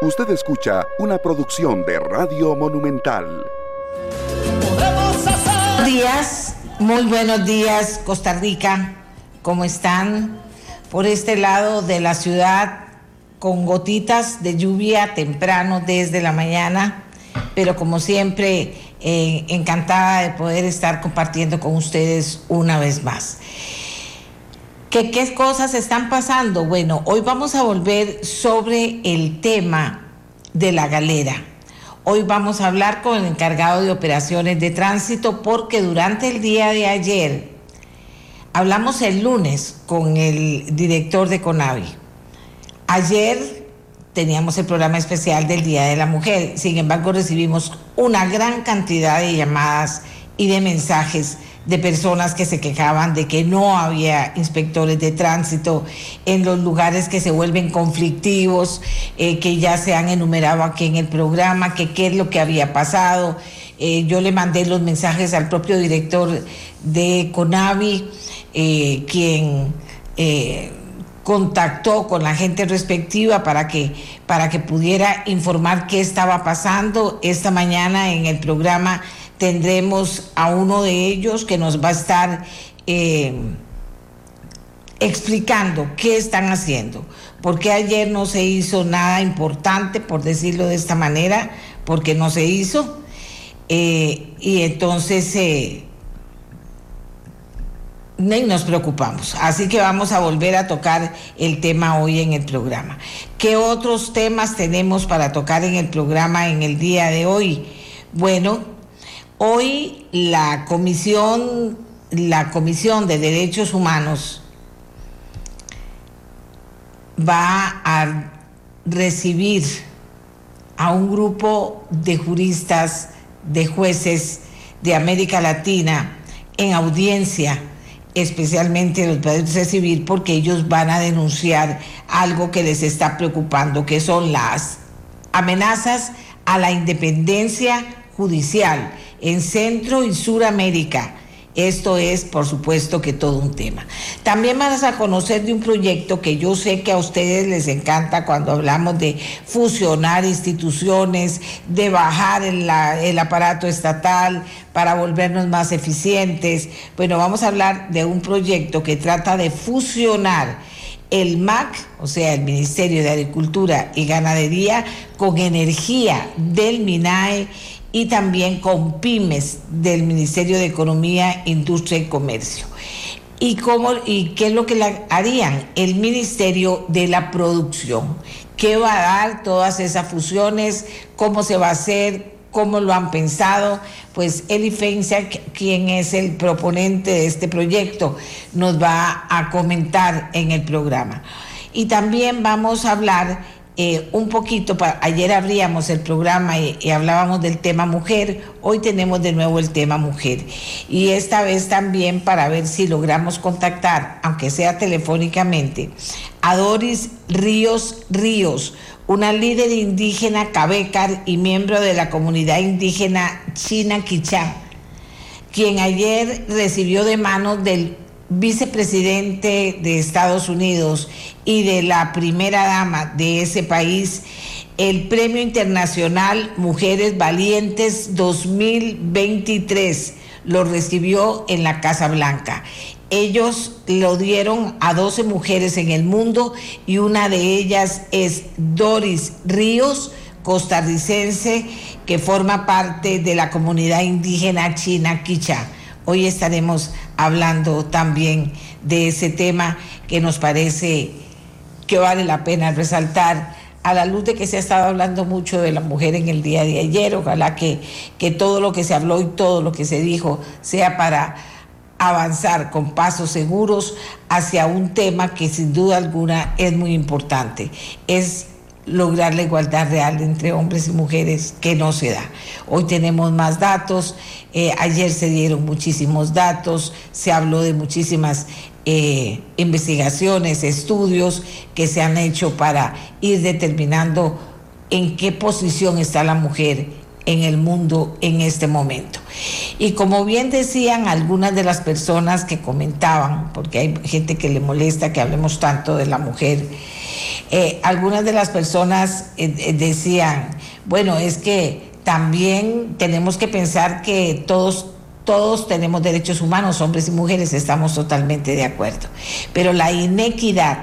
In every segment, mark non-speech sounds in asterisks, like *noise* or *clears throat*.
Usted escucha una producción de Radio Monumental. Buenos días, muy buenos días Costa Rica. ¿Cómo están? Por este lado de la ciudad con gotitas de lluvia temprano desde la mañana, pero como siempre eh, encantada de poder estar compartiendo con ustedes una vez más. ¿Qué, ¿Qué cosas están pasando? Bueno, hoy vamos a volver sobre el tema de la galera. Hoy vamos a hablar con el encargado de operaciones de tránsito porque durante el día de ayer hablamos el lunes con el director de Conavi. Ayer teníamos el programa especial del Día de la Mujer, sin embargo recibimos una gran cantidad de llamadas y de mensajes de personas que se quejaban de que no había inspectores de tránsito en los lugares que se vuelven conflictivos, eh, que ya se han enumerado aquí en el programa, que qué es lo que había pasado. Eh, yo le mandé los mensajes al propio director de Conavi, eh, quien contactó con la gente respectiva para que, para que pudiera informar qué estaba pasando. Esta mañana en el programa tendremos a uno de ellos que nos va a estar eh, explicando qué están haciendo. Porque ayer no se hizo nada importante, por decirlo de esta manera, porque no se hizo. Eh, y entonces eh, nos preocupamos. Así que vamos a volver a tocar el tema hoy en el programa. ¿Qué otros temas tenemos para tocar en el programa en el día de hoy? Bueno, hoy la Comisión, la Comisión de Derechos Humanos va a recibir a un grupo de juristas, de jueces de América Latina en audiencia especialmente los padres de civil, porque ellos van a denunciar algo que les está preocupando, que son las amenazas a la independencia judicial en Centro y Suramérica esto es, por supuesto, que todo un tema. También vas a conocer de un proyecto que yo sé que a ustedes les encanta cuando hablamos de fusionar instituciones, de bajar el, el aparato estatal para volvernos más eficientes. Bueno, vamos a hablar de un proyecto que trata de fusionar el MAC, o sea, el Ministerio de Agricultura y Ganadería, con energía del MINAE y también con pymes del Ministerio de Economía, Industria y Comercio. ¿Y, cómo, ¿Y qué es lo que harían? El Ministerio de la Producción. ¿Qué va a dar todas esas fusiones? ¿Cómo se va a hacer? ¿Cómo lo han pensado? Pues Eli Fencia, quien es el proponente de este proyecto, nos va a comentar en el programa. Y también vamos a hablar eh, un poquito, ayer abríamos el programa y, hablábamos del tema mujer, hoy tenemos de nuevo el tema mujer. Y esta vez también para ver si logramos contactar, aunque sea telefónicamente, a Doris Ríos Ríos, una líder indígena cabecar y miembro de la comunidad indígena China Quichá, quien ayer recibió de manos del vicepresidente de Estados Unidos y de la primera dama de ese país el Premio Internacional Mujeres Valientes 2023. Lo recibió en la Casa Blanca. Ellos lo dieron a 12 mujeres en el mundo y una de ellas es Doris Ríos, costarricense, que forma parte de la comunidad indígena china Quichá. Hoy estaremos hablando también de ese tema que nos parece que vale la pena resaltar a la luz de que se ha estado hablando mucho de la mujer en el día de ayer. Ojalá que, que todo lo que se habló y todo lo que se dijo sea para avanzar con pasos seguros hacia un tema que sin duda alguna es muy importante. Es lograr la igualdad real entre hombres y mujeres que no se da. Hoy tenemos más datos, eh, ayer se dieron muchísimos datos, se habló de muchísimas eh, investigaciones, estudios que se han hecho para ir determinando en qué posición está la mujer en el mundo en este momento. Y como bien decían algunas de las personas que comentaban, porque hay gente que le molesta que hablemos tanto de la mujer, Eh, algunas de las personas eh, eh, decían, bueno, es que también tenemos que pensar que todos todos tenemos derechos humanos, hombres y mujeres, estamos totalmente de acuerdo. Pero la inequidad,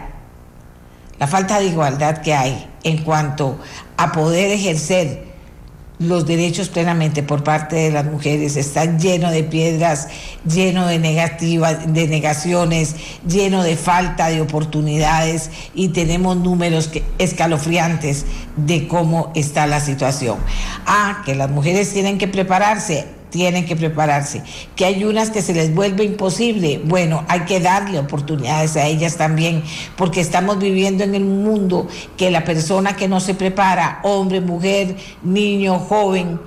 la falta de igualdad que hay en cuanto a poder ejercer los derechos plenamente por parte de las mujeres está lleno de piedras, lleno de negativas, de negaciones, lleno de falta de oportunidades y tenemos números escalofriantes de cómo está la situación. Ah, que las mujeres tienen que prepararse tienen que prepararse. Que hay unas que se les vuelve imposible. Bueno, hay que darle oportunidades a ellas también, porque estamos viviendo en el mundo que la persona que no se prepara, hombre, mujer, niño, joven,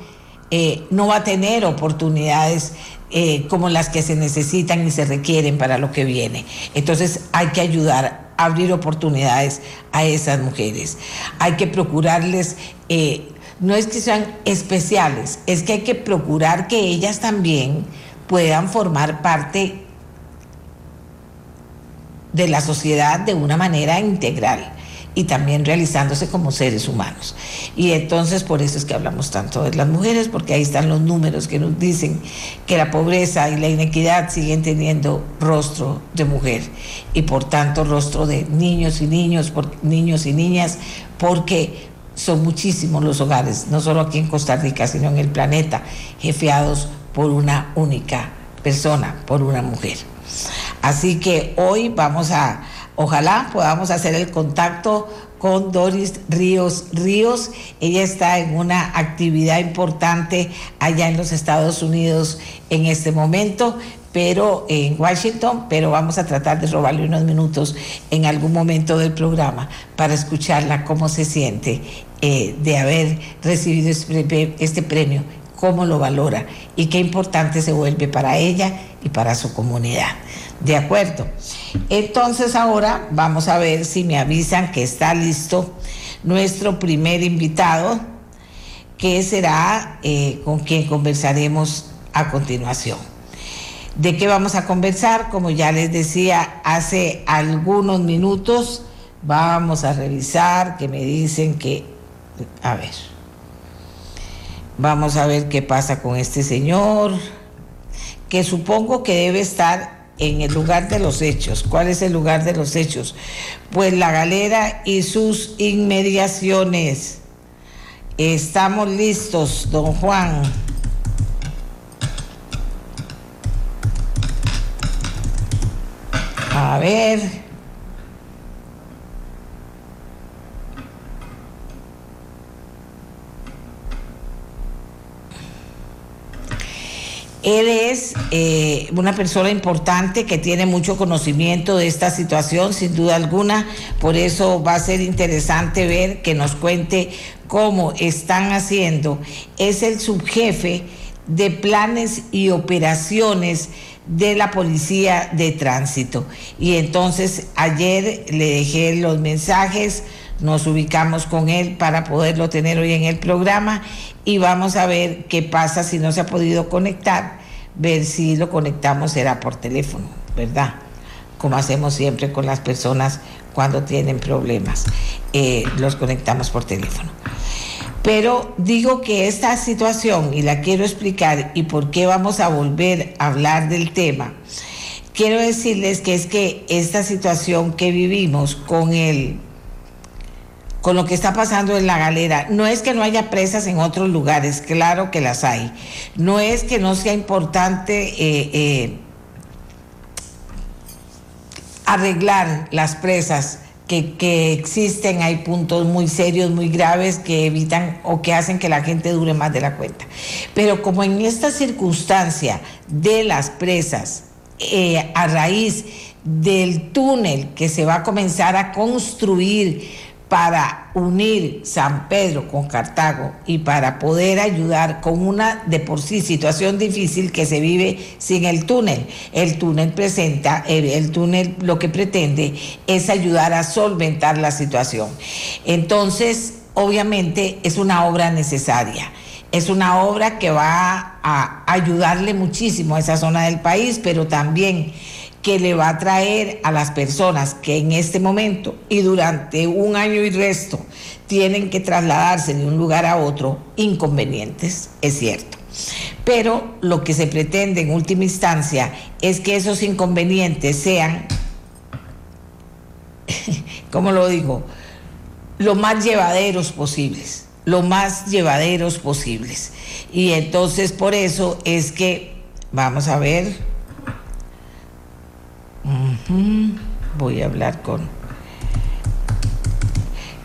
eh, no va a tener oportunidades eh, como las que se necesitan y se requieren para lo que viene. Entonces hay que ayudar abrir oportunidades a esas mujeres. Hay que procurarles eh, no es que sean especiales, es que hay que procurar que ellas también puedan formar parte de la sociedad de una manera integral y también realizándose como seres humanos. Y entonces por eso es que hablamos tanto de las mujeres, porque ahí están los números que nos dicen que la pobreza y la inequidad siguen teniendo rostro de mujer y por tanto rostro de niños y niños, niños y niñas, porque son muchísimos los hogares, no solo aquí en Costa Rica, sino en el planeta, jefeados por una única persona, por una mujer. Así que hoy vamos a, ojalá podamos hacer el contacto con Doris Ríos Ríos. Ella está en una actividad importante allá en los Estados Unidos en este momento, pero en Washington, pero vamos a tratar de robarle unos minutos en algún momento del programa para escucharla cómo se siente eh, de haber recibido este, este premio, cómo lo valora y qué importante se vuelve para ella y para su comunidad. De acuerdo. Entonces ahora vamos a ver si me avisan que está listo nuestro primer invitado, que será eh, con quien conversaremos a continuación. ¿De qué vamos a conversar? Como ya les decía hace algunos minutos, vamos a revisar que me dicen que a ver. Vamos a ver qué pasa con este señor, que supongo que debe estar en el lugar de los hechos. ¿Cuál es el lugar de los hechos? Pues la galera y sus inmediaciones. Estamos listos, don Juan. A ver. Él es eh, una persona importante que tiene mucho conocimiento de esta situación, sin duda alguna. Por eso va a ser interesante ver que nos cuente cómo están haciendo. Es el subjefe de planes y operaciones de la policía de tránsito. Y entonces ayer le dejé los mensajes nos ubicamos con él para poderlo tener hoy en el programa y vamos a ver qué pasa si no se ha podido conectar, ver si lo conectamos será por teléfono, ¿verdad? Como hacemos siempre con las personas cuando tienen problemas, eh, los conectamos por teléfono. Pero digo que esta situación, y la quiero explicar, y por qué vamos a volver a hablar del tema, quiero decirles que es que esta situación que vivimos con el con lo que está pasando en la galera. No es que no haya presas en otros lugares, claro que las hay. No es que no sea importante eh, eh, arreglar las presas. Que, existen, hay puntos muy serios, muy graves que evitan o que hacen que la gente dure más de la cuenta. Pero como en esta circunstancia de las presas, eh, a raíz del túnel que se va a comenzar a construir, para unir San Pedro con Cartago y para poder ayudar con una de por sí situación difícil que se vive sin el túnel. El túnel presenta, el, túnel lo que pretende es ayudar a solventar la situación. Entonces, obviamente es una obra necesaria. Es una obra que va a ayudarle muchísimo a esa zona del país, pero también que le va a traer a las personas que en este momento y durante un año y resto tienen que trasladarse de un lugar a otro inconvenientes, es cierto. Pero lo que se pretende en última instancia es que esos inconvenientes sean, *laughs* ¿cómo lo digo? Lo más llevaderos posibles, lo más llevaderos posibles. Y entonces por eso es que, vamos a ver, voy a hablar con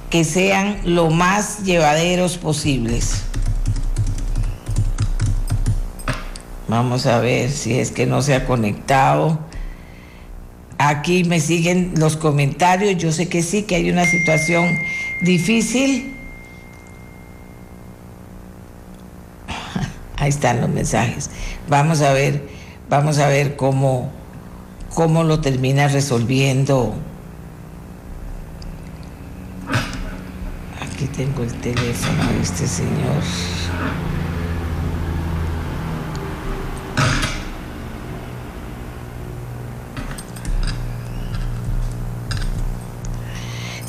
que sean lo más llevaderos posibles. Vamos a ver si es que no se ha conectado. Aquí me siguen los comentarios. Yo sé que sí, que hay una situación difícil. *laughs* Ahí están los mensajes. Vamos a ver, vamos a ver cómo, cómo lo termina resolviendo tengo el teléfono de este señor.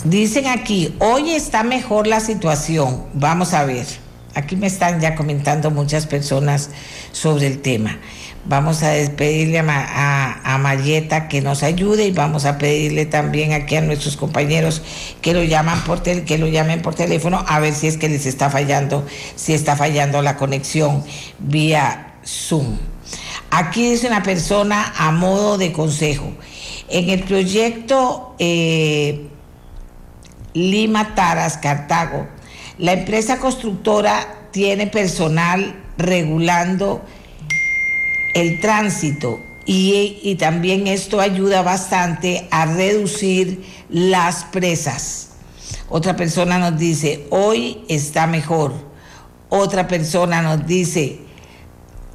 Dicen aquí, hoy está mejor la situación. Vamos a ver. Aquí me están ya comentando muchas personas sobre el tema. Vamos a despedirle a, a, Marieta que nos ayude y vamos a pedirle también aquí a nuestros compañeros que lo llaman por que lo llamen por teléfono a ver si es que les está fallando, si está fallando la conexión vía Zoom. Aquí dice una persona a modo de consejo. En el proyecto eh, Lima Taras Cartago, la empresa constructora tiene personal regulando el tránsito y, también esto ayuda bastante a reducir las presas. Otra persona nos dice, hoy está mejor. Otra persona nos dice,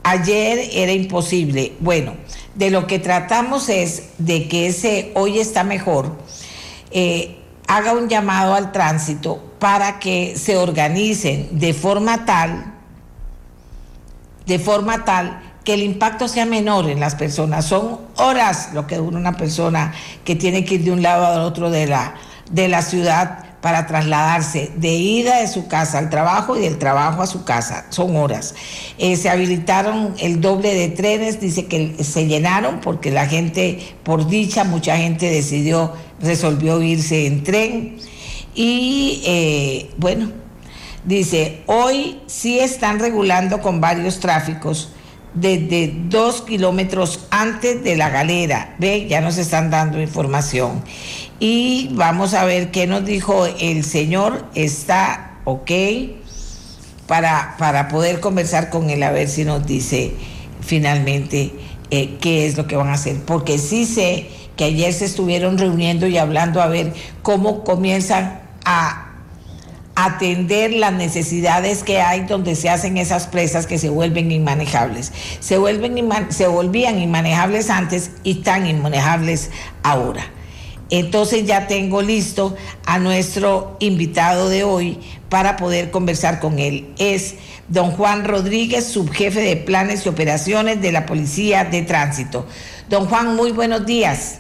ayer era imposible. Bueno, de lo que tratamos es de que ese hoy está mejor, eh, haga un llamado al tránsito para que se organicen de forma tal, de forma tal que el impacto sea menor en las personas. Son horas lo que dura una persona que tiene que ir de un lado al otro de la, de la ciudad para trasladarse de ida de su casa al trabajo y del trabajo a su casa. Son horas. Eh, se habilitaron el doble de trenes, dice que se llenaron porque la gente, por dicha, mucha gente decidió, resolvió irse en tren. Y eh, bueno, dice, hoy sí están regulando con varios tráficos desde dos kilómetros antes de la galera. Ve, ya nos están dando información. Y vamos a ver qué nos dijo el señor. Está ok para, para poder conversar con él, a ver si nos dice finalmente eh, qué es lo que van a hacer. Porque sí sé que ayer se estuvieron reuniendo y hablando a ver cómo comienzan a atender las necesidades que hay donde se hacen esas presas que se vuelven inmanejables. Se, vuelven se volvían inmanejables antes y están inmanejables ahora. Entonces ya tengo listo a nuestro invitado de hoy para poder conversar con él. Es don Juan Rodríguez, subjefe de planes y operaciones de la Policía de Tránsito. Don Juan, muy buenos días.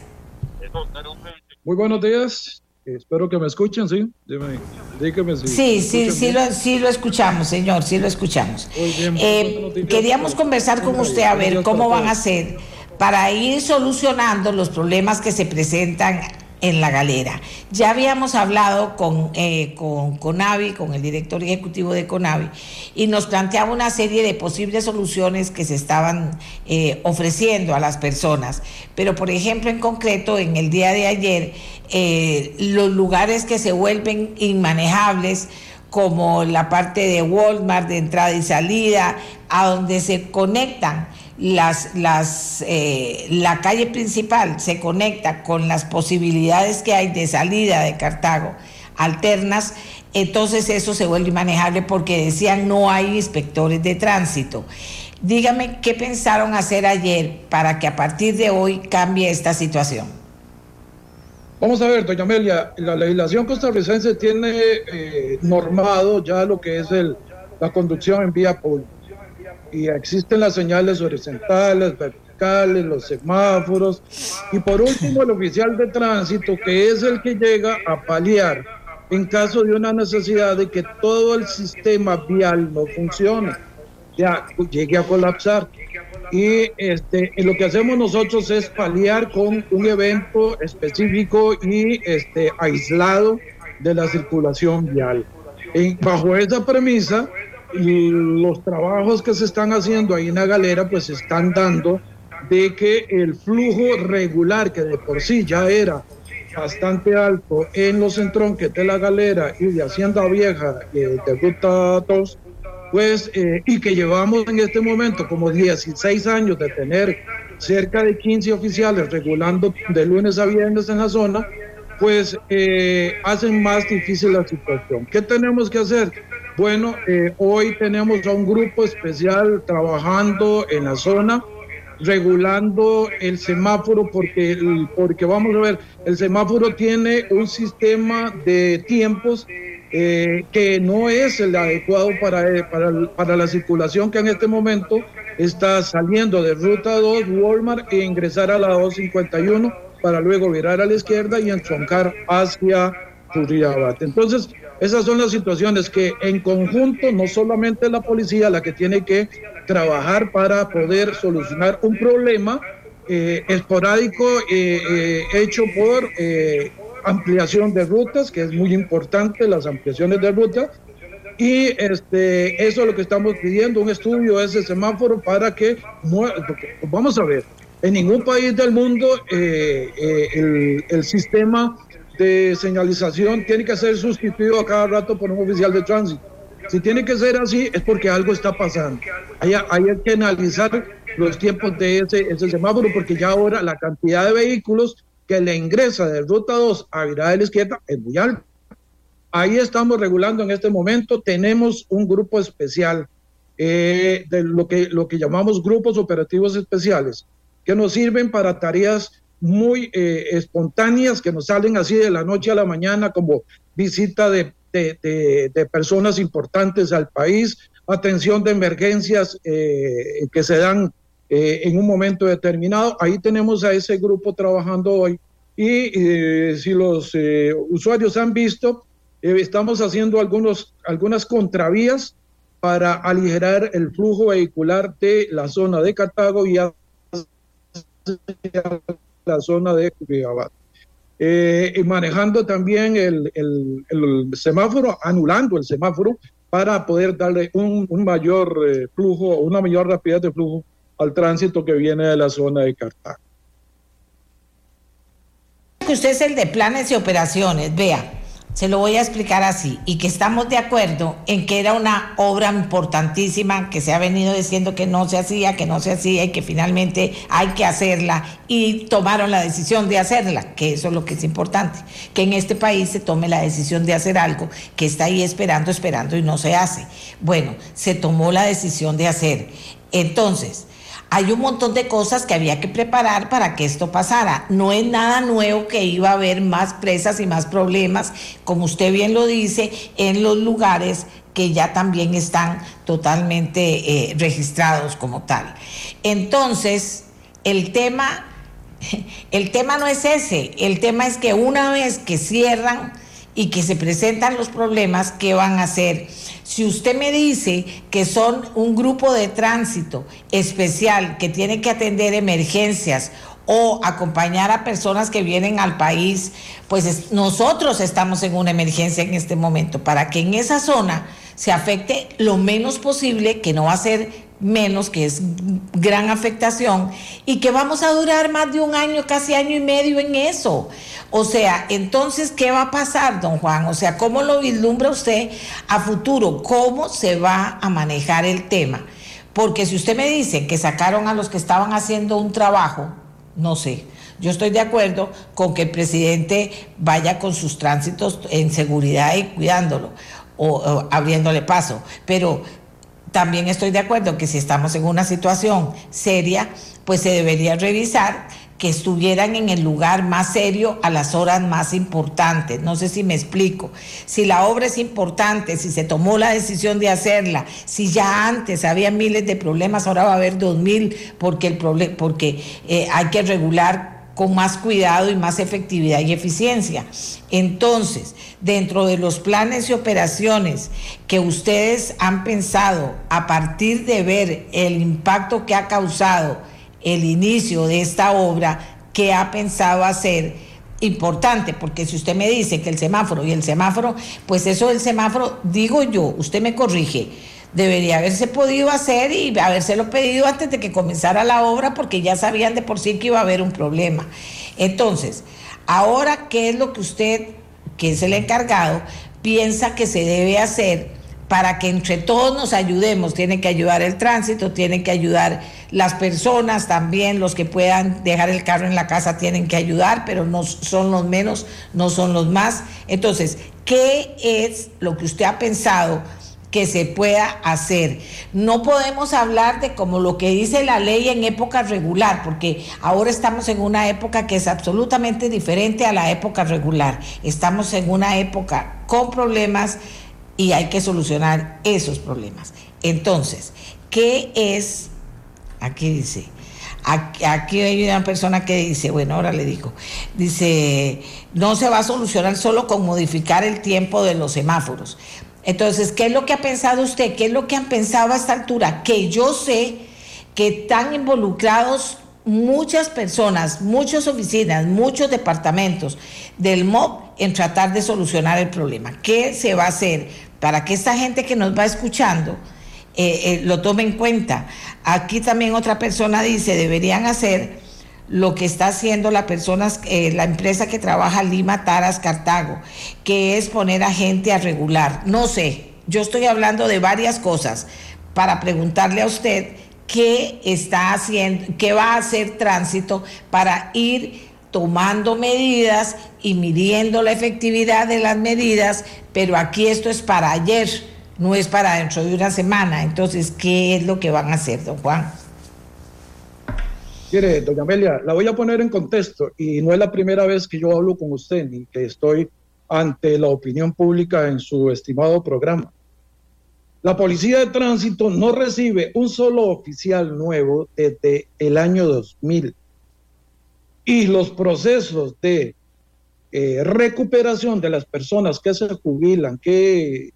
Muy buenos días. Espero que me escuchen, ¿sí? Dime, dígame si Sí, sí, sí lo, sí lo escuchamos, señor, sí lo escuchamos. Eh, queríamos conversar con usted a ver cómo van a hacer para ir solucionando los problemas que se presentan en la galera. Ya habíamos hablado con, eh, con Conavi, con el director ejecutivo de Conavi, y nos planteaba una serie de posibles soluciones que se estaban eh, ofreciendo a las personas. Pero, por ejemplo, en concreto, en el día de ayer, eh, los lugares que se vuelven inmanejables, como la parte de Walmart de entrada y salida, a donde se conectan las, las, eh, la calle principal se conecta con las posibilidades que hay de salida de Cartago alternas, entonces eso se vuelve manejable porque decían no hay inspectores de tránsito. Dígame qué pensaron hacer ayer para que a partir de hoy cambie esta situación. Vamos a ver, doña Amelia, la legislación costarricense tiene eh, normado ya lo que es el, la conducción en vía pública y existen las señales horizontales, fiscales, los semáforos y por último el oficial de tránsito que es el que llega a paliar en caso de una necesidad de que todo el sistema vial no funcione, ya llegue a colapsar. Y este, lo que hacemos nosotros es paliar con un evento específico y este, aislado de la circulación vial. bajo esa premisa, los trabajos que se están haciendo ahí en la galera, pues están dando de que el flujo regular, que de por sí ya era bastante alto en los entronques de la galera y de Hacienda Vieja eh, de Ruta 2, pues, eh, y que llevamos en este momento como 16 años de tener cerca de 15 oficiales regulando de lunes a viernes en la zona, pues eh, hacen más difícil la situación. ¿Qué tenemos que hacer? Bueno, hoy tenemos a un grupo especial trabajando en la zona regulando el semáforo porque, porque vamos a ver, el semáforo tiene un sistema de tiempos eh, que no es el adecuado para, eh, para, para, la circulación que en este momento está saliendo de ruta 2 Walmart e ingresar a la 251 para luego virar a la izquierda y entroncar hacia Turriabat. Entonces, esas son las situaciones que en conjunto no solamente la policía la que tiene que trabajar para poder solucionar un problema eh, esporádico eh, eh, hecho por ampliación de rutas, que es muy importante las ampliaciones de rutas, y este, eso es lo que estamos pidiendo, un estudio de ese semáforo para que, vamos a ver, en ningún país del mundo el, el sistema de señalización tiene que ser sustituido a cada rato por un oficial de tránsito. Si tiene que ser así, es porque algo está pasando. Hay, hay que analizar los tiempos de ese, ese semáforo, porque ya ahora la cantidad de vehículos que le ingresa de ruta 2 a virada de la izquierda es muy alta. Ahí estamos regulando en este momento. Tenemos un grupo especial eh, de lo que, lo que llamamos grupos operativos especiales, que nos sirven para tareas muy eh, espontáneas que nos salen así de la noche a la mañana, como visita de de, personas importantes al país, atención de emergencias eh, que se dan eh, en un momento determinado. Ahí tenemos a ese grupo trabajando hoy y eh, si los usuarios han visto, estamos haciendo algunos, algunas contravías para aligerar el flujo vehicular de la zona de Cartago y a la zona de Cuyabat eh, y manejando también el, semáforo, anulando el semáforo para poder darle un, un mayor eh, flujo, una mayor rapidez de flujo al tránsito que viene de la zona de Cartago. Usted es el de planes y operaciones, vea se lo voy a explicar así, y que estamos de acuerdo en que era una obra importantísima que se ha venido diciendo que no se hacía, que no se hacía y que finalmente hay que hacerla y tomaron la decisión de hacerla, que eso es lo que es importante, que en este país se tome la decisión de hacer algo que está ahí esperando, esperando y no se hace. Bueno, se tomó la decisión de hacer. Entonces, hay un montón de cosas que había que preparar para que esto pasara. No es nada nuevo que iba a haber más presas y más problemas, como usted bien lo dice, en los lugares que ya también están totalmente eh, registrados como tal. Entonces, el tema, *laughs* el tema no es ese, el tema es que una vez que cierran y que se presentan los problemas, ¿qué van a hacer? Si usted me dice que son un grupo de tránsito especial que tiene que atender emergencias o acompañar a personas que vienen al país, pues nosotros estamos en una emergencia en este momento para que en esa zona se afecte lo menos posible, que no va a ser menos, que es gran afectación, y que vamos a durar más de un año, casi año y medio en eso. O sea, entonces, ¿qué va a pasar, don Juan? O sea, ¿cómo lo vislumbra usted a futuro? ¿Cómo se va a manejar el tema? Porque si usted me dice que sacaron a los que estaban haciendo un trabajo, no sé. Yo estoy de acuerdo con que el presidente vaya con sus tránsitos en seguridad y cuidándolo o, abriéndole paso, pero también estoy de acuerdo que si estamos en una situación seria, pues se debería revisar que estuvieran en el lugar más serio a las horas más importantes. No sé si me explico. Si la obra es importante, si se tomó la decisión de hacerla, si ya antes había miles de problemas, ahora va a haber dos mil porque, el porque eh, hay que regular con más cuidado y más efectividad y eficiencia. Entonces, dentro de los planes y operaciones que ustedes han pensado a partir de ver el impacto que ha causado el inicio de esta obra, ¿qué ha pensado hacer? Importante, porque si usted me dice que el semáforo y el semáforo, pues eso del semáforo, digo yo, usted me corrige, debería haberse podido hacer y habérselo pedido antes de que comenzara la obra porque ya sabían de por sí que iba a haber un problema. Entonces, ahora, ¿qué es lo que usted, que es el encargado, piensa que se debe hacer para que entre todos nos ayudemos? Tiene que ayudar el tránsito, tiene que ayudar las personas también, los que puedan dejar el carro en la casa tienen que ayudar, pero no son los menos, no son los más. Entonces, ¿qué es lo que usted ha pensado? Que se pueda hacer. No podemos hablar de como lo que dice la ley en época regular, porque ahora estamos en una época que es absolutamente diferente a la época regular. Estamos en una época con problemas y hay que solucionar esos problemas. Entonces, ¿qué es? Aquí dice, aquí, hay una persona que dice, bueno, ahora le digo, dice, no se va a solucionar solo con modificar el tiempo de los semáforos entonces, ¿qué es lo que ha pensado usted? ¿Qué es lo que han pensado a esta altura? Que yo sé que están involucrados muchas personas, muchas oficinas, muchos departamentos del MOB en tratar de solucionar el problema. ¿Qué se va a hacer para que esta gente que nos va escuchando eh, eh, lo tome en cuenta? Aquí también otra persona dice, deberían hacer lo que está haciendo la persona, eh, la empresa que trabaja Lima Taras Cartago, que es poner a gente a regular. No sé, yo estoy hablando de varias cosas para preguntarle a usted qué está haciendo, qué va a hacer tránsito para ir tomando medidas y midiendo la efectividad de las medidas, pero aquí esto es para ayer, no es para dentro de una semana. Entonces, ¿qué es lo que van a hacer, don Juan? Mire, doña Amelia, la voy a poner en contexto y no es la primera vez que yo hablo con usted ni que estoy ante la opinión pública en su estimado programa. La Policía de Tránsito no recibe un solo oficial nuevo desde el año 2000 y los procesos de eh, recuperación de las personas que se jubilan, que,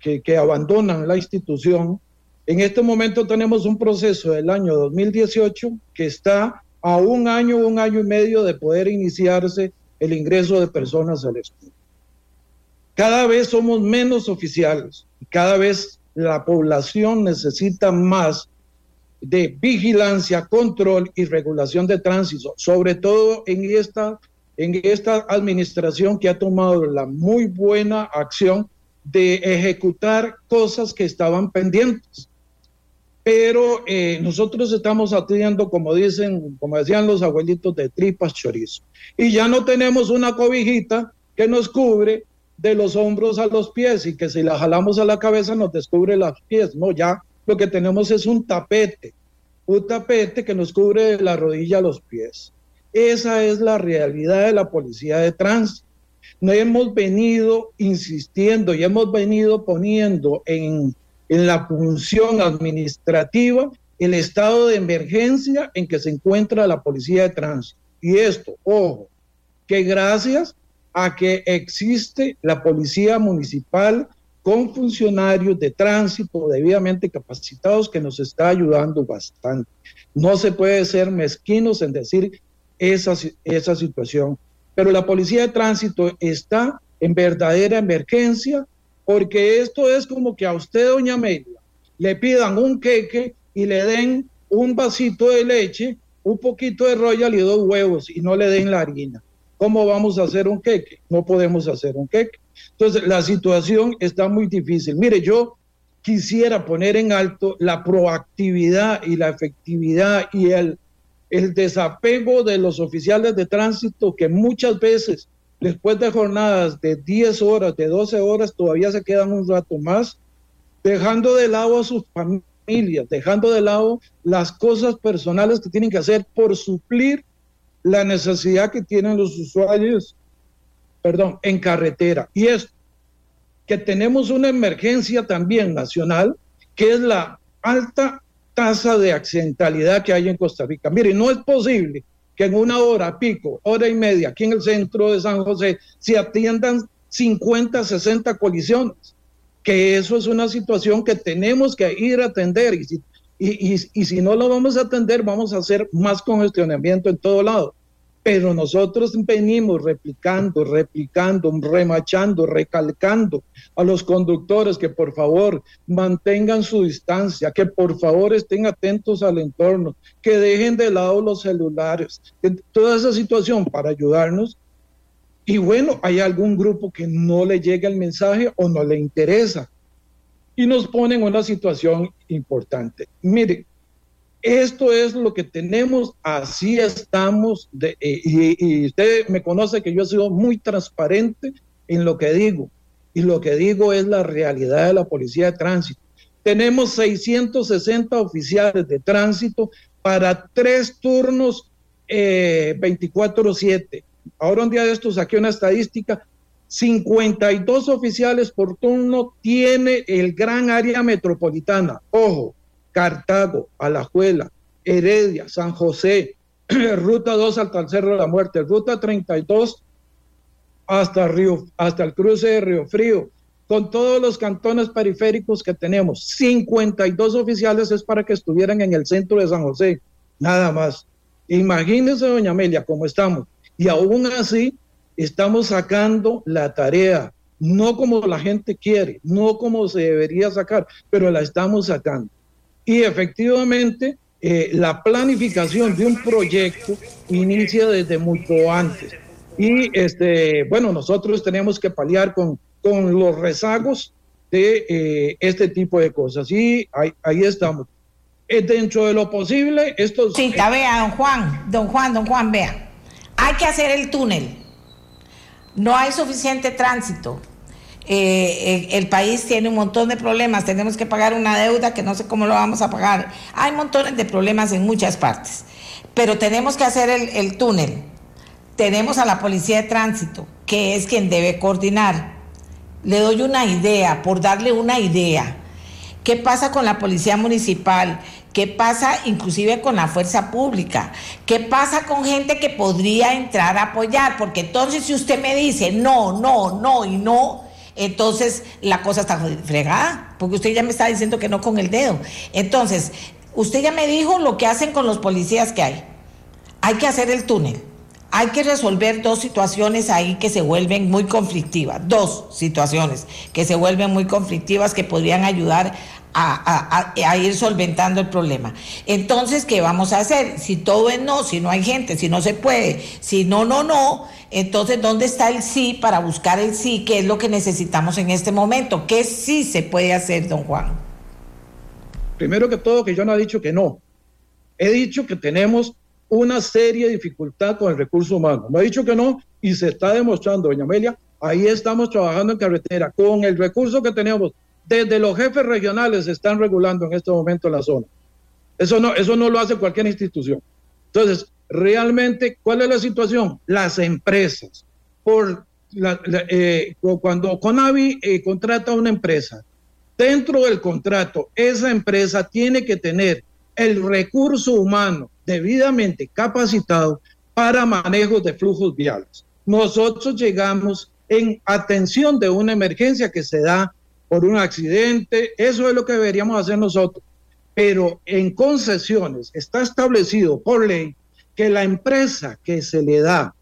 que, que abandonan la institución, en este momento tenemos un proceso del año 2018 que está a un año, un año y medio de poder iniciarse el ingreso de personas al estudio. Cada vez somos menos oficiales y cada vez la población necesita más de vigilancia, control y regulación de tránsito, sobre todo en esta, en esta administración que ha tomado la muy buena acción de ejecutar cosas que estaban pendientes pero eh, nosotros estamos atendiendo, como dicen, como decían los abuelitos, de tripas chorizo. Y ya no tenemos una cobijita que nos cubre de los hombros a los pies y que si la jalamos a la cabeza nos descubre los pies. No, ya lo que tenemos es un tapete, un tapete que nos cubre de la rodilla a los pies. Esa es la realidad de la policía de tránsito. No hemos venido insistiendo y hemos venido poniendo en en la función administrativa el estado de emergencia en que se encuentra la policía de tránsito. Y esto, ojo, que gracias a que existe la policía municipal con funcionarios de tránsito debidamente capacitados que nos está ayudando bastante. No se puede ser mezquinos en decir esa, esa situación, pero la policía de tránsito está en verdadera emergencia porque esto es como que a usted, doña Amelia, le pidan un queque y le den un vasito de leche, un poquito de royal y dos huevos y no le den la harina. ¿Cómo vamos a hacer un queque? No podemos hacer un queque. Entonces, la situación está muy difícil. Mire, yo quisiera poner en alto la proactividad y la efectividad y el, el desapego de los oficiales de tránsito que muchas veces después de jornadas de 10 horas, de 12 horas, todavía se quedan un rato más, dejando de lado a sus familias, dejando de lado las cosas personales que tienen que hacer por suplir la necesidad que tienen los usuarios, perdón, en carretera. Y es que tenemos una emergencia también nacional, que es la alta tasa de accidentalidad que hay en Costa Rica. Mire, no es posible que en una hora, pico, hora y media, aquí en el centro de San José, se atiendan 50, 60 colisiones, que eso es una situación que tenemos que ir a atender y si, y, si no lo vamos a atender, vamos a hacer más congestionamiento en todo lado. Pero nosotros venimos replicando, replicando, remachando, recalcando a los conductores que por favor mantengan su distancia, que por favor estén atentos al entorno, que dejen de lado los celulares, toda esa situación para ayudarnos y bueno, hay algún grupo que no le llega el mensaje o no le interesa y nos pone en una situación importante. Mire, esto es lo que tenemos, así estamos, eh, y, usted me conoce que yo he sido muy transparente en lo que digo, y lo que digo es la realidad de la policía de tránsito. Tenemos 660 oficiales de tránsito para tres turnos eh, 24/7 ahora un día de estos saqué una estadística, 52 oficiales por turno tiene el gran área metropolitana. Ojo, Cartago, Alajuela, Heredia, San José, *clears throat* Ruta 2 hasta el Cerro de la Muerte, Ruta 32 hasta, Río, hasta el cruce de Río Frío, con todos los cantones periféricos que tenemos. 52 oficiales es para que estuvieran en el centro de San José, nada más. Imagínense, doña Amelia, cómo estamos. Y aún así estamos sacando la tarea, no como la gente quiere, no como se debería sacar, pero la estamos sacando. Y efectivamente, eh, la planificación de un proyecto inicia desde mucho antes. Y este, bueno, nosotros tenemos que paliar con, con los rezagos de eh, este tipo de cosas. Y ahí, ahí estamos. Eh, dentro de lo posible, esto... Sí, vea, don Juan, don Juan, don Juan, vea hay que hacer el túnel. No hay suficiente tránsito. Eh, el país tiene un montón de problemas. Tenemos que pagar una deuda que no sé cómo lo vamos a pagar. Hay montones de problemas en muchas partes. Pero tenemos que hacer el, el túnel. Tenemos a la policía de tránsito, que es quien debe coordinar. Le doy una idea, por darle una idea. ¿Qué pasa con la policía municipal? ¿Qué pasa inclusive con la fuerza pública? ¿Qué pasa con gente que podría entrar a apoyar? Porque entonces si usted me dice no, no, no y no, entonces la cosa está fregada, porque usted ya me está diciendo que no con el dedo. Entonces, usted ya me dijo lo que hacen con los policías que hay. Hay que hacer el túnel. Hay que resolver dos situaciones ahí que se vuelven muy conflictivas, dos situaciones que se vuelven muy conflictivas que podrían ayudar a, ir solventando el problema. Entonces, ¿qué vamos a hacer? Si todo es no, si no hay gente, si no se puede, si no, no, no, entonces, ¿dónde está el sí para buscar el sí? ¿Qué es lo que necesitamos en este momento? ¿Qué sí se puede hacer, don Juan? Primero que todo, que yo no he dicho que no. He dicho que tenemos una seria dificultad con el recurso humano. No he dicho que no y se está demostrando, doña Amelia, ahí estamos trabajando en carretera con el recurso que tenemos desde los jefes regionales se están regulando en este momento la zona. Eso no, eso no lo hace cualquier institución. Entonces, realmente, ¿cuál es la situación? Las empresas, por eh, cuando Conavi eh, contrata a una empresa, dentro del contrato, esa empresa tiene que tener el recurso humano debidamente capacitado para manejo de flujos viales. Nosotros llegamos en atención de una emergencia que se da por un accidente, eso es lo que deberíamos hacer nosotros. Pero en concesiones está establecido por ley que la empresa que se le da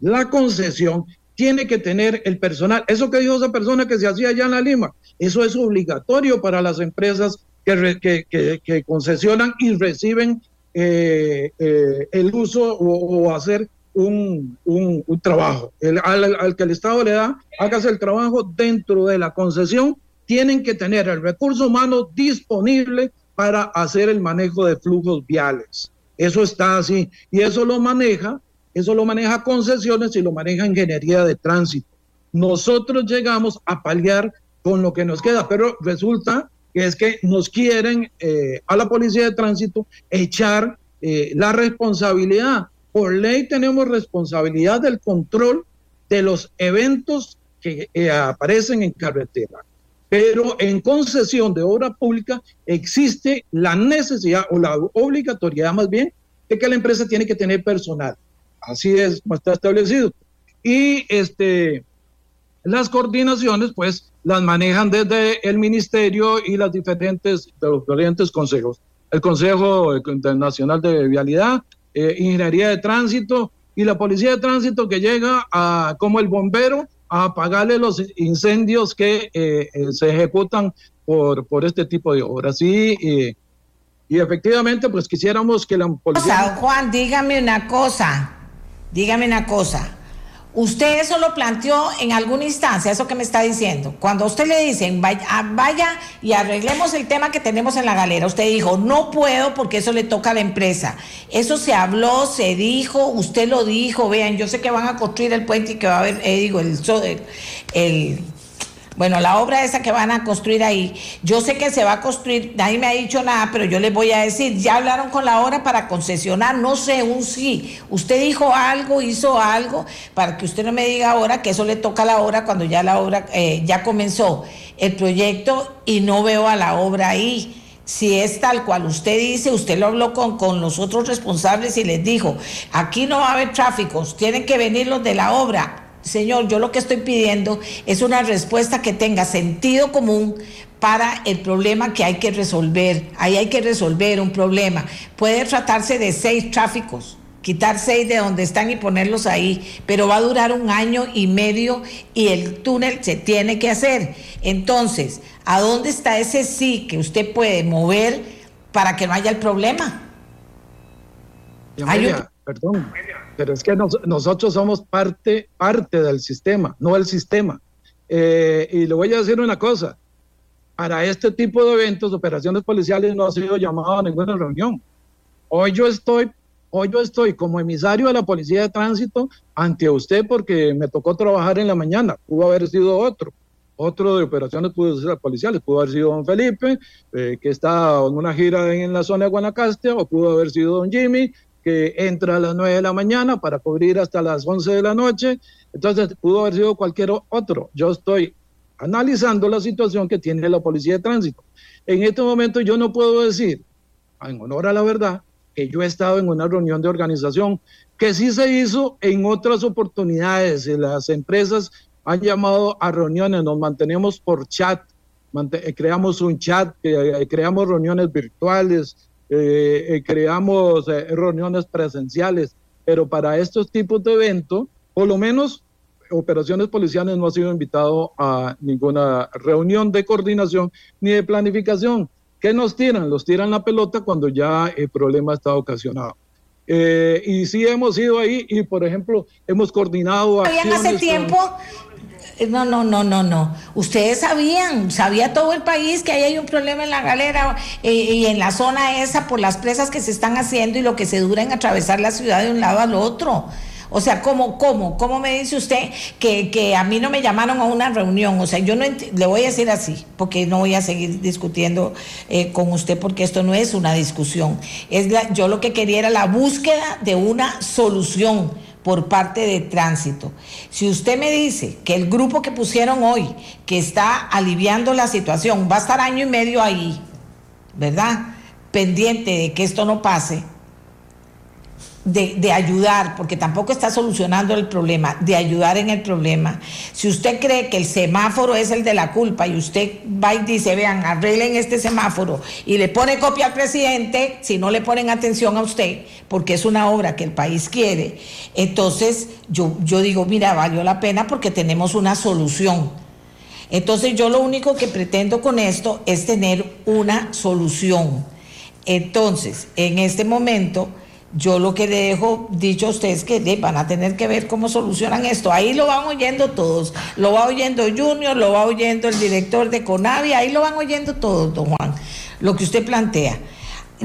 la concesión tiene que tener el personal. Eso que dijo esa persona que se hacía allá en la Lima, eso es obligatorio para las empresas que, que, concesionan y reciben eh, eh, el uso o hacer un, un, trabajo. al, que el Estado le da, hágase el trabajo dentro de la concesión, tienen que tener el recurso humano disponible para hacer el manejo de flujos viales. Eso está así. Y eso lo maneja, eso lo maneja concesiones y lo maneja ingeniería de tránsito. Nosotros llegamos a paliar con lo que nos queda, pero resulta que es que nos quieren eh, a la policía de tránsito echar eh, la responsabilidad por ley tenemos responsabilidad del control de los eventos que eh, aparecen en carretera. Pero en concesión de obra pública existe la necesidad o la obligatoriedad más bien de que la empresa tiene que tener personal. Así es como está establecido. Y este, las coordinaciones, pues, las manejan desde el ministerio y las diferentes, de los diferentes consejos. El Consejo Nacional de Vialidad, eh, Ingeniería de Tránsito y la Policía de Tránsito que llega a, como el bombero a apagarle los incendios que eh, eh, se ejecutan por, por este tipo de obras. Y, y efectivamente, pues quisiéramos que la policía... Juan, dígame una cosa, dígame una cosa. Usted eso lo planteó en alguna instancia, eso que me está diciendo. Cuando a usted le dicen, vaya, vaya, y arreglemos el tema que tenemos en la galera, usted dijo, no puedo porque eso le toca a la empresa. Eso se habló, se dijo, usted lo dijo, vean, yo sé que van a construir el puente y que va a haber, eh, digo, el, el bueno, la obra esa que van a construir ahí, yo sé que se va a construir, nadie me ha dicho nada, pero yo les voy a decir, ya hablaron con la obra para concesionar, no sé, un sí. Usted dijo algo, hizo algo, para que usted no me diga ahora que eso le toca a la obra cuando ya la obra eh, ya comenzó el proyecto y no veo a la obra ahí. Si es tal cual usted dice, usted lo habló con, con los otros responsables y les dijo, aquí no va a haber tráficos, tienen que venir los de la obra Señor, yo lo que estoy pidiendo es una respuesta que tenga sentido común para el problema que hay que resolver. Ahí hay que resolver un problema. Puede tratarse de seis tráficos, quitar seis de donde están y ponerlos ahí, pero va a durar un año y medio y el túnel se tiene que hacer. Entonces, ¿a dónde está ese sí que usted puede mover para que no haya el problema? perdón pero es que nosotros somos parte, parte del sistema, no el sistema. Eh, y le voy a decir una cosa, para este tipo de eventos, operaciones policiales no ha sido llamado a ninguna reunión. Hoy yo estoy, hoy yo estoy como emisario de la Policía de Tránsito ante usted porque me tocó trabajar en la mañana, pudo haber sido otro. Otro de operaciones policiales, pudo haber sido don Felipe, eh, que está en una gira en la zona de Guanacaste, o pudo haber sido don Jimmy, que entra a las 9 de la mañana para cubrir hasta las 11 de la noche. Entonces, pudo haber sido cualquier otro. Yo estoy analizando la situación que tiene la policía de tránsito. En este momento yo no puedo decir, en honor a la verdad, que yo he estado en una reunión de organización que sí se hizo en otras oportunidades. Las empresas han llamado a reuniones, nos mantenemos por chat, creamos un chat, eh, creamos reuniones virtuales, creamos eh, reuniones presenciales, pero para estos tipos de eventos, por lo menos operaciones policiales no ha sido invitado a ninguna reunión de coordinación ni de planificación. ¿Qué nos tiran? Los tiran la pelota cuando ya el problema está ocasionado. y sí hemos ido ahí y, por ejemplo, hemos coordinado... Hace tiempo eh, no, no, no, no, no. Ustedes sabían, sabía todo el país que ahí hay un problema en la galera eh, y en la zona esa por las presas que se están haciendo y lo que se dura en atravesar la ciudad de un lado al otro. O sea, ¿cómo, cómo, cómo me dice usted que, que a mí no me llamaron a una reunión? O sea, yo no le voy a decir así, porque no voy a seguir discutiendo eh, con usted, porque esto no es una discusión. Es yo lo que quería era la búsqueda de una solución por parte de tránsito. Si usted me dice que el grupo que pusieron hoy, que está aliviando la situación, va a estar año y medio ahí, ¿verdad? Pendiente de que esto no pase, de, ayudar, porque tampoco está solucionando el problema, de ayudar en el problema. Si usted cree que el semáforo es el de la culpa y usted va y dice, vean, arreglen este semáforo y le pone copia al presidente, si no le ponen atención a usted, porque es una obra que el país quiere, entonces yo, yo digo, mira, valió la pena porque tenemos una solución. Entonces yo lo único que pretendo con esto es tener una solución. Entonces, en este momento yo lo que dejo dicho a ustedes que van a tener que ver cómo solucionan esto. Ahí lo van oyendo todos. Lo va oyendo Junior, lo va oyendo el director de Conavi, ahí lo van oyendo todos, don Juan, lo que usted plantea.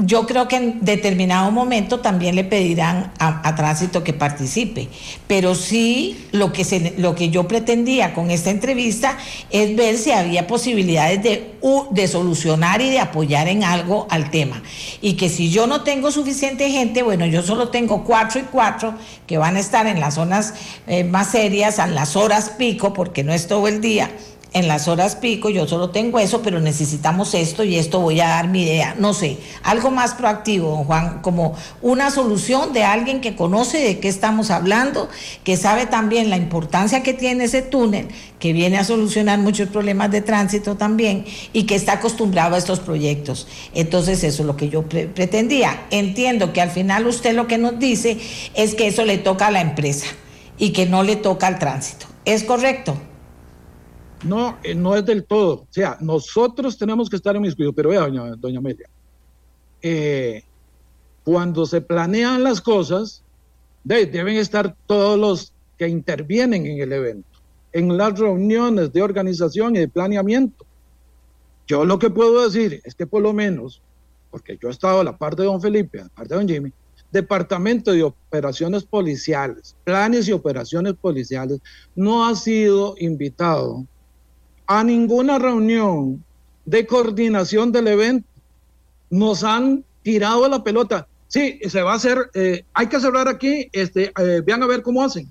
Yo creo que en determinado momento también le pedirán a, tránsito que participe. Pero sí lo que, se, lo que yo pretendía con esta entrevista es ver si había posibilidades de, de solucionar y de apoyar en algo al tema. Y que si yo no tengo suficiente gente, bueno, yo solo tengo cuatro y cuatro que van a estar en las zonas eh, más serias, a las horas pico, porque no es todo el día en las horas pico, yo solo tengo eso, pero necesitamos esto y esto voy a dar mi idea. No sé, algo más proactivo, Juan, como una solución de alguien que conoce de qué estamos hablando, que sabe también la importancia que tiene ese túnel, que viene a solucionar muchos problemas de tránsito también y que está acostumbrado a estos proyectos. Entonces, eso es lo que yo pretendía. Entiendo que al final usted lo que nos dice es que eso le toca a la empresa y que no le toca al tránsito. ¿Es correcto? No, eh, no es del todo. O sea, nosotros tenemos que estar en mis cuidados, pero vea, doña, doña Amelia, eh, cuando se planean las cosas, deben estar todos los que intervienen en el evento, en las reuniones de organización y de planeamiento. Yo lo que puedo decir es que por lo menos, porque yo he estado a la parte de don Felipe, a la parte de don Jimmy, Departamento de Operaciones Policiales, Planes y Operaciones Policiales, no ha sido invitado a ninguna reunión de coordinación del evento. Nos han tirado la pelota. Sí, se va a hacer, eh, hay que cerrar aquí, este, eh, vean a ver cómo hacen.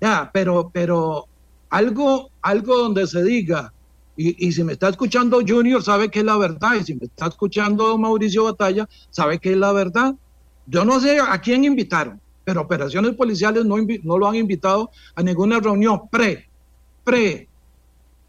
Ya, pero, pero algo, algo donde se diga, y, si me está escuchando Junior, sabe que es la verdad, y si me está escuchando Mauricio Batalla, sabe que es la verdad. Yo no sé a quién invitaron, pero operaciones policiales no, no lo han invitado a ninguna reunión pre, pre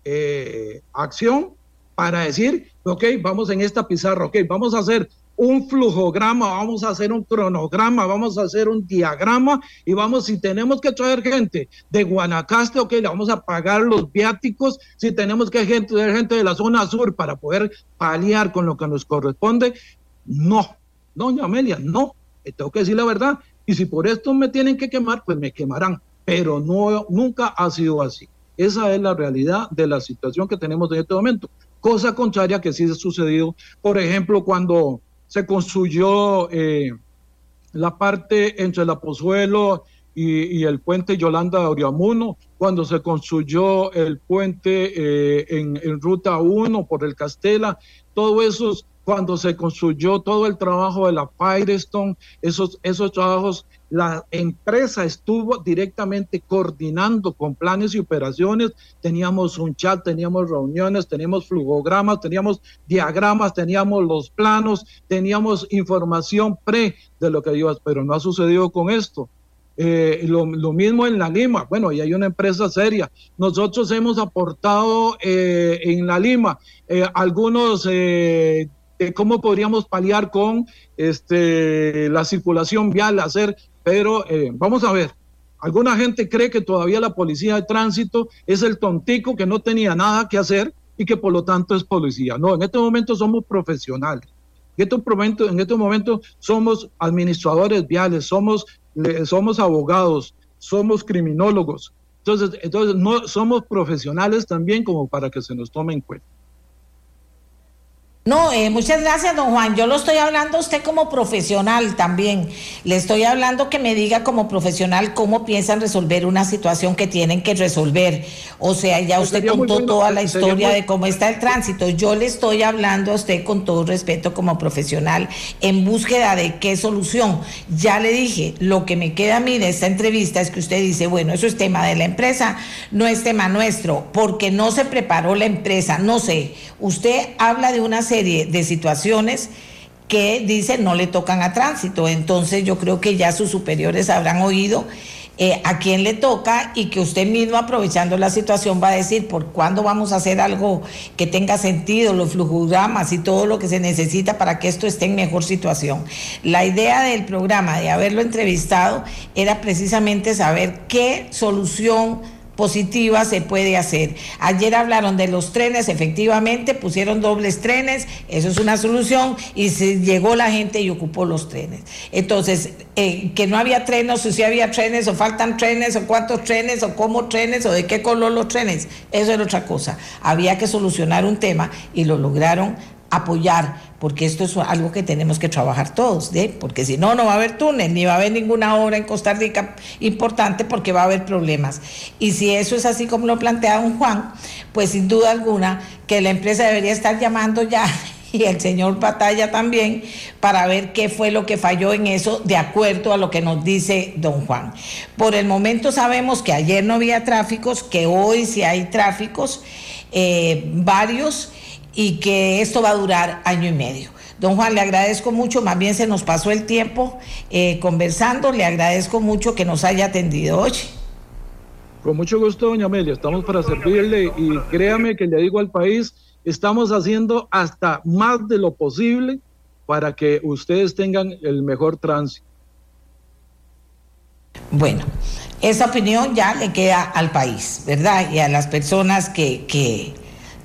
eh, acción para decir, ok, vamos en esta pizarra, ok, vamos a hacer un flujograma, vamos a hacer un cronograma, vamos a hacer un diagrama y vamos, si tenemos que traer gente de Guanacaste, ok, le vamos a pagar los viáticos, si tenemos que gente, gente de la zona sur para poder paliar con lo que nos corresponde, no, doña Amelia, no, tengo que decir la verdad, y si por esto me tienen que quemar, pues me quemarán, pero no, nunca ha sido así. Esa es la realidad de la situación que tenemos en este momento. Cosa contraria que sí ha sucedido, por ejemplo, cuando se construyó eh, la parte entre la Pozuelo y, el puente Yolanda de Oriamuno, cuando se construyó el puente eh, en, en, Ruta 1 por el Castela, todo eso cuando se construyó todo el trabajo de la Firestone, esos, esos trabajos, la empresa estuvo directamente coordinando con planes y operaciones, teníamos un chat, teníamos reuniones, teníamos flujogramas, teníamos diagramas, teníamos los planos, teníamos información pre de lo que iba, pero no ha sucedido con esto. Eh, lo, mismo en la Lima, bueno, y hay una empresa seria. Nosotros hemos aportado eh, en la Lima eh, algunos cómo podríamos paliar con este, la circulación vial, hacer, pero eh, vamos a ver. Alguna gente cree que todavía la policía de tránsito es el tontico que no tenía nada que hacer y que por lo tanto es policía. No, en este momento somos profesionales. En estos momentos, en este somos administradores viales, somos, somos abogados, somos criminólogos. Entonces, entonces no, somos profesionales también como para que se nos tome en cuenta. No, eh, muchas gracias, don Juan. Yo lo estoy hablando a usted como profesional también. Le estoy hablando que me diga como profesional cómo piensan resolver una situación que tienen que resolver. O sea, ya pues usted contó toda la historia de cómo está el tránsito. Yo le estoy hablando a usted con todo respeto como profesional en búsqueda de qué solución. Ya le dije, lo que me queda a mí de esta entrevista es que usted dice, bueno, eso es tema de la empresa, no es tema nuestro, porque no se preparó la empresa. No sé, usted habla de una serie de situaciones que dicen no le tocan a tránsito. Entonces yo creo que ya sus superiores habrán oído eh, a quién le toca y que usted mismo aprovechando la situación va a decir por cuándo vamos a hacer algo que tenga sentido, los flujogramas y todo lo que se necesita para que esto esté en mejor situación. La idea del programa de haberlo entrevistado era precisamente saber qué solución positiva se puede hacer. Ayer hablaron de los trenes, efectivamente pusieron dobles trenes, eso es una solución y se llegó la gente y ocupó los trenes. Entonces, eh, que no había trenes o si había trenes o faltan trenes o cuántos trenes o cómo trenes o de qué color los trenes, eso era otra cosa. Había que solucionar un tema y lo lograron apoyar, porque esto es algo que tenemos que trabajar todos, porque si no, no va a haber túnel, ni va a haber ninguna obra en Costa Rica importante porque va a haber problemas. Y si eso es así como lo plantea don Juan, pues sin duda alguna que la empresa debería estar llamando ya *laughs* y el señor Batalla también para ver qué fue lo que falló en eso de acuerdo a lo que nos dice don Juan. Por el momento sabemos que ayer no había tráficos, que hoy sí hay tráficos, eh, varios y que esto va a durar año y medio. Don Juan, le agradezco mucho, más bien se nos pasó el tiempo eh, conversando, le agradezco mucho que nos haya atendido hoy. Con mucho gusto, doña Amelia, estamos para servirle y créame que le digo al país, estamos haciendo hasta más de lo posible para que ustedes tengan el mejor tránsito. Bueno, esa opinión ya le queda al país, ¿verdad? Y a las personas que, que,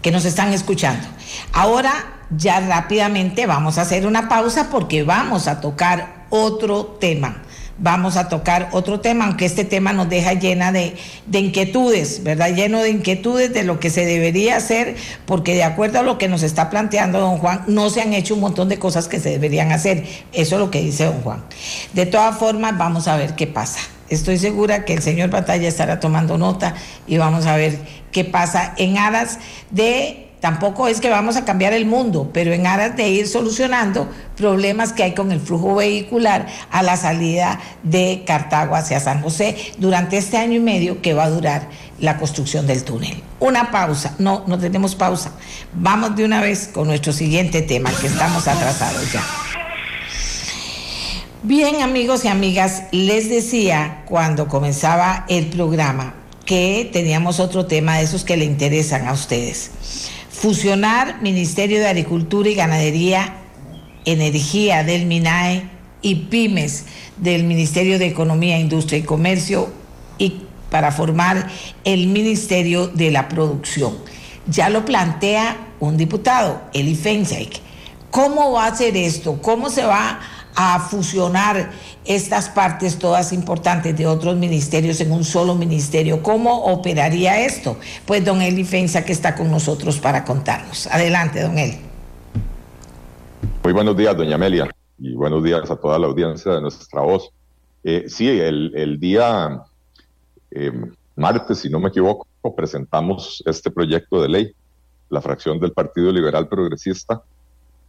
que nos están escuchando. Ahora ya rápidamente vamos a hacer una pausa porque vamos a tocar otro tema. Vamos a tocar otro tema, aunque este tema nos deja llena de, de, inquietudes, ¿verdad? Lleno de inquietudes de lo que se debería hacer, porque de acuerdo a lo que nos está planteando don Juan, no se han hecho un montón de cosas que se deberían hacer. Eso es lo que dice don Juan. De todas formas, vamos a ver qué pasa. Estoy segura que el señor Batalla estará tomando nota y vamos a ver qué pasa en aras de Tampoco es que vamos a cambiar el mundo, pero en aras de ir solucionando problemas que hay con el flujo vehicular a la salida de Cartago hacia San José durante este año y medio que va a durar la construcción del túnel. Una pausa, no, no tenemos pausa. Vamos de una vez con nuestro siguiente tema, que estamos atrasados ya. Bien, amigos y amigas, les decía cuando comenzaba el programa que teníamos otro tema de esos que le interesan a ustedes fusionar Ministerio de Agricultura y Ganadería, Energía del MINAE y pymes del Ministerio de Economía, Industria y Comercio y para formar el Ministerio de la Producción. Ya lo plantea un diputado, Eli Feinstein. ¿Cómo va a ser esto? ¿Cómo se va a fusionar estas partes todas importantes de otros ministerios en un solo ministerio. ¿Cómo operaría esto? Pues don Eli Fensa que está con nosotros para contarnos. Adelante, don Eli. Muy buenos días, doña Amelia, y buenos días a toda la audiencia de nuestra voz. Eh, sí, el, día eh, martes, si no me equivoco, presentamos este proyecto de ley, la fracción del Partido Liberal Progresista.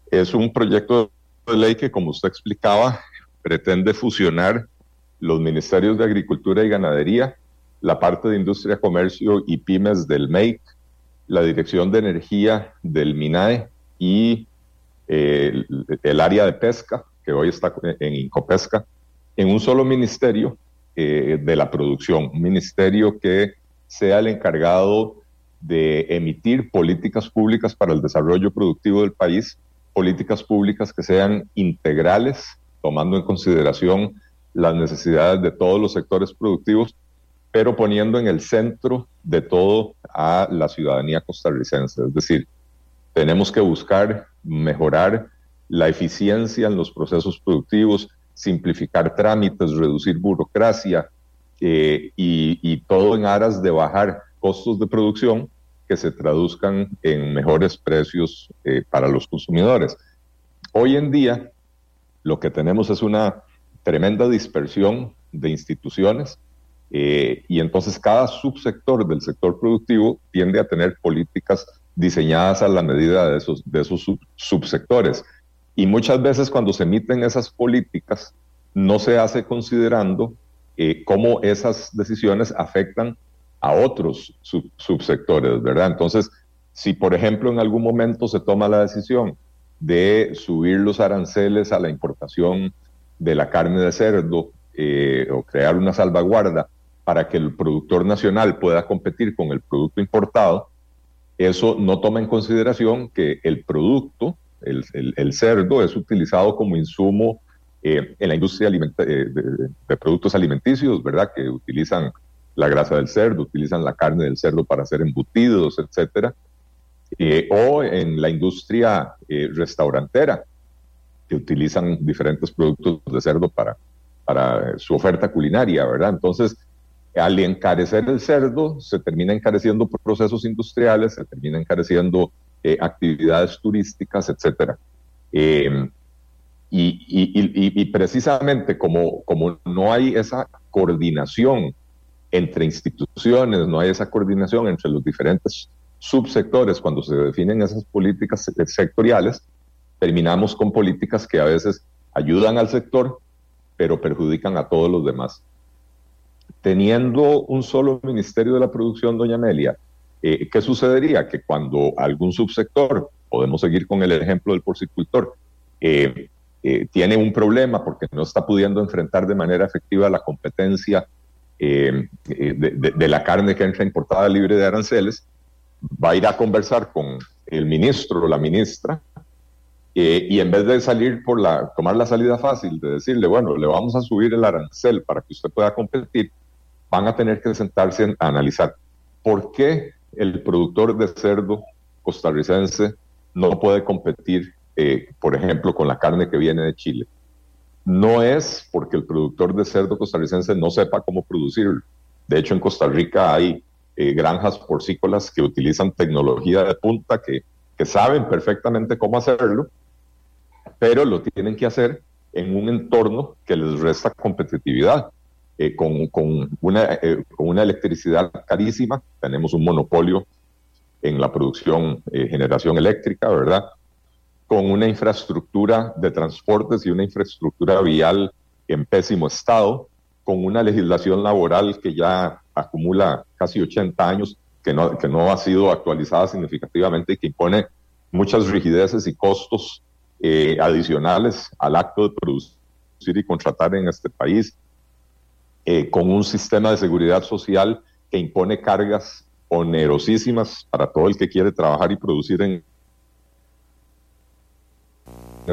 Es un proyecto de ley que, como usted explicaba, pretende fusionar los ministerios de Agricultura y Ganadería, la parte de Industria, Comercio y Pymes del MEIC, la Dirección de Energía del MINAE y eh, el, área de pesca, que hoy está en Incopesca, en un solo ministerio eh, de la producción, un ministerio que sea el encargado de emitir políticas públicas para el desarrollo productivo del país, políticas públicas que sean integrales tomando en consideración las necesidades de todos los sectores productivos, pero poniendo en el centro de todo a la ciudadanía costarricense. Es decir, tenemos que buscar mejorar la eficiencia en los procesos productivos, simplificar trámites, reducir burocracia eh, y, todo en aras de bajar costos de producción que se traduzcan en mejores precios eh, para los consumidores. Hoy en día, lo que tenemos es una tremenda dispersión de instituciones eh, y entonces cada subsector del sector productivo tiende a tener políticas diseñadas a la medida de esos, de esos subsectores. Y muchas veces cuando se emiten esas políticas no se hace considerando eh, cómo esas decisiones afectan a otros subsectores, ¿verdad? Entonces, si por ejemplo en algún momento se toma la decisión de subir los aranceles a la importación de la carne de cerdo eh, o crear una salvaguarda para que el productor nacional pueda competir con el producto importado, eso no toma en consideración que el producto, el, cerdo, es utilizado como insumo eh, en la industria eh, de, productos alimenticios, ¿verdad? Que utilizan la grasa del cerdo, utilizan la carne del cerdo para hacer embutidos, etcétera. Eh, o en la industria eh, restaurantera, que utilizan diferentes productos de cerdo para, para su oferta culinaria, ¿verdad? Entonces, al encarecer el cerdo, se termina encareciendo procesos industriales, se termina encareciendo eh, actividades turísticas, etcétera. Eh, y, precisamente como, como no hay esa coordinación entre instituciones, no hay esa coordinación entre los diferentes subsectores cuando se definen esas políticas sectoriales, terminamos con políticas que a veces ayudan al sector, pero perjudican a todos los demás. Teniendo un solo Ministerio de la Producción, doña Amelia, eh, ¿qué sucedería? Que cuando algún subsector, podemos seguir con el ejemplo del porcicultor, eh, eh, tiene un problema porque no está pudiendo enfrentar de manera efectiva la competencia de, de, la carne que entra importada libre de aranceles, va a ir a conversar con el ministro o la ministra eh, y en vez de salir por la, tomar la salida fácil de decirle, bueno, le vamos a subir el arancel para que usted pueda competir, van a tener que sentarse a analizar por qué el productor de cerdo costarricense no puede competir, eh, por ejemplo, con la carne que viene de Chile. No es porque el productor de cerdo costarricense no sepa cómo producirlo. De hecho, en Costa Rica hay eh, granjas porcícolas que utilizan tecnología de punta que, que saben perfectamente cómo hacerlo pero lo tienen que hacer en un entorno que les resta competitividad. Eh, con, con, una, eh, con una electricidad carísima, tenemos un monopolio en la producción, generación eléctrica, ¿verdad? Con una infraestructura de transportes y una infraestructura vial en pésimo estado, con una legislación laboral que ya acumula casi 80 años, que no, ha sido actualizada significativamente y que impone muchas rigideces y costos eh, adicionales al acto de producir y contratar en este país, eh, con un sistema de seguridad social que impone cargas onerosísimas para todo el que quiere trabajar y producir en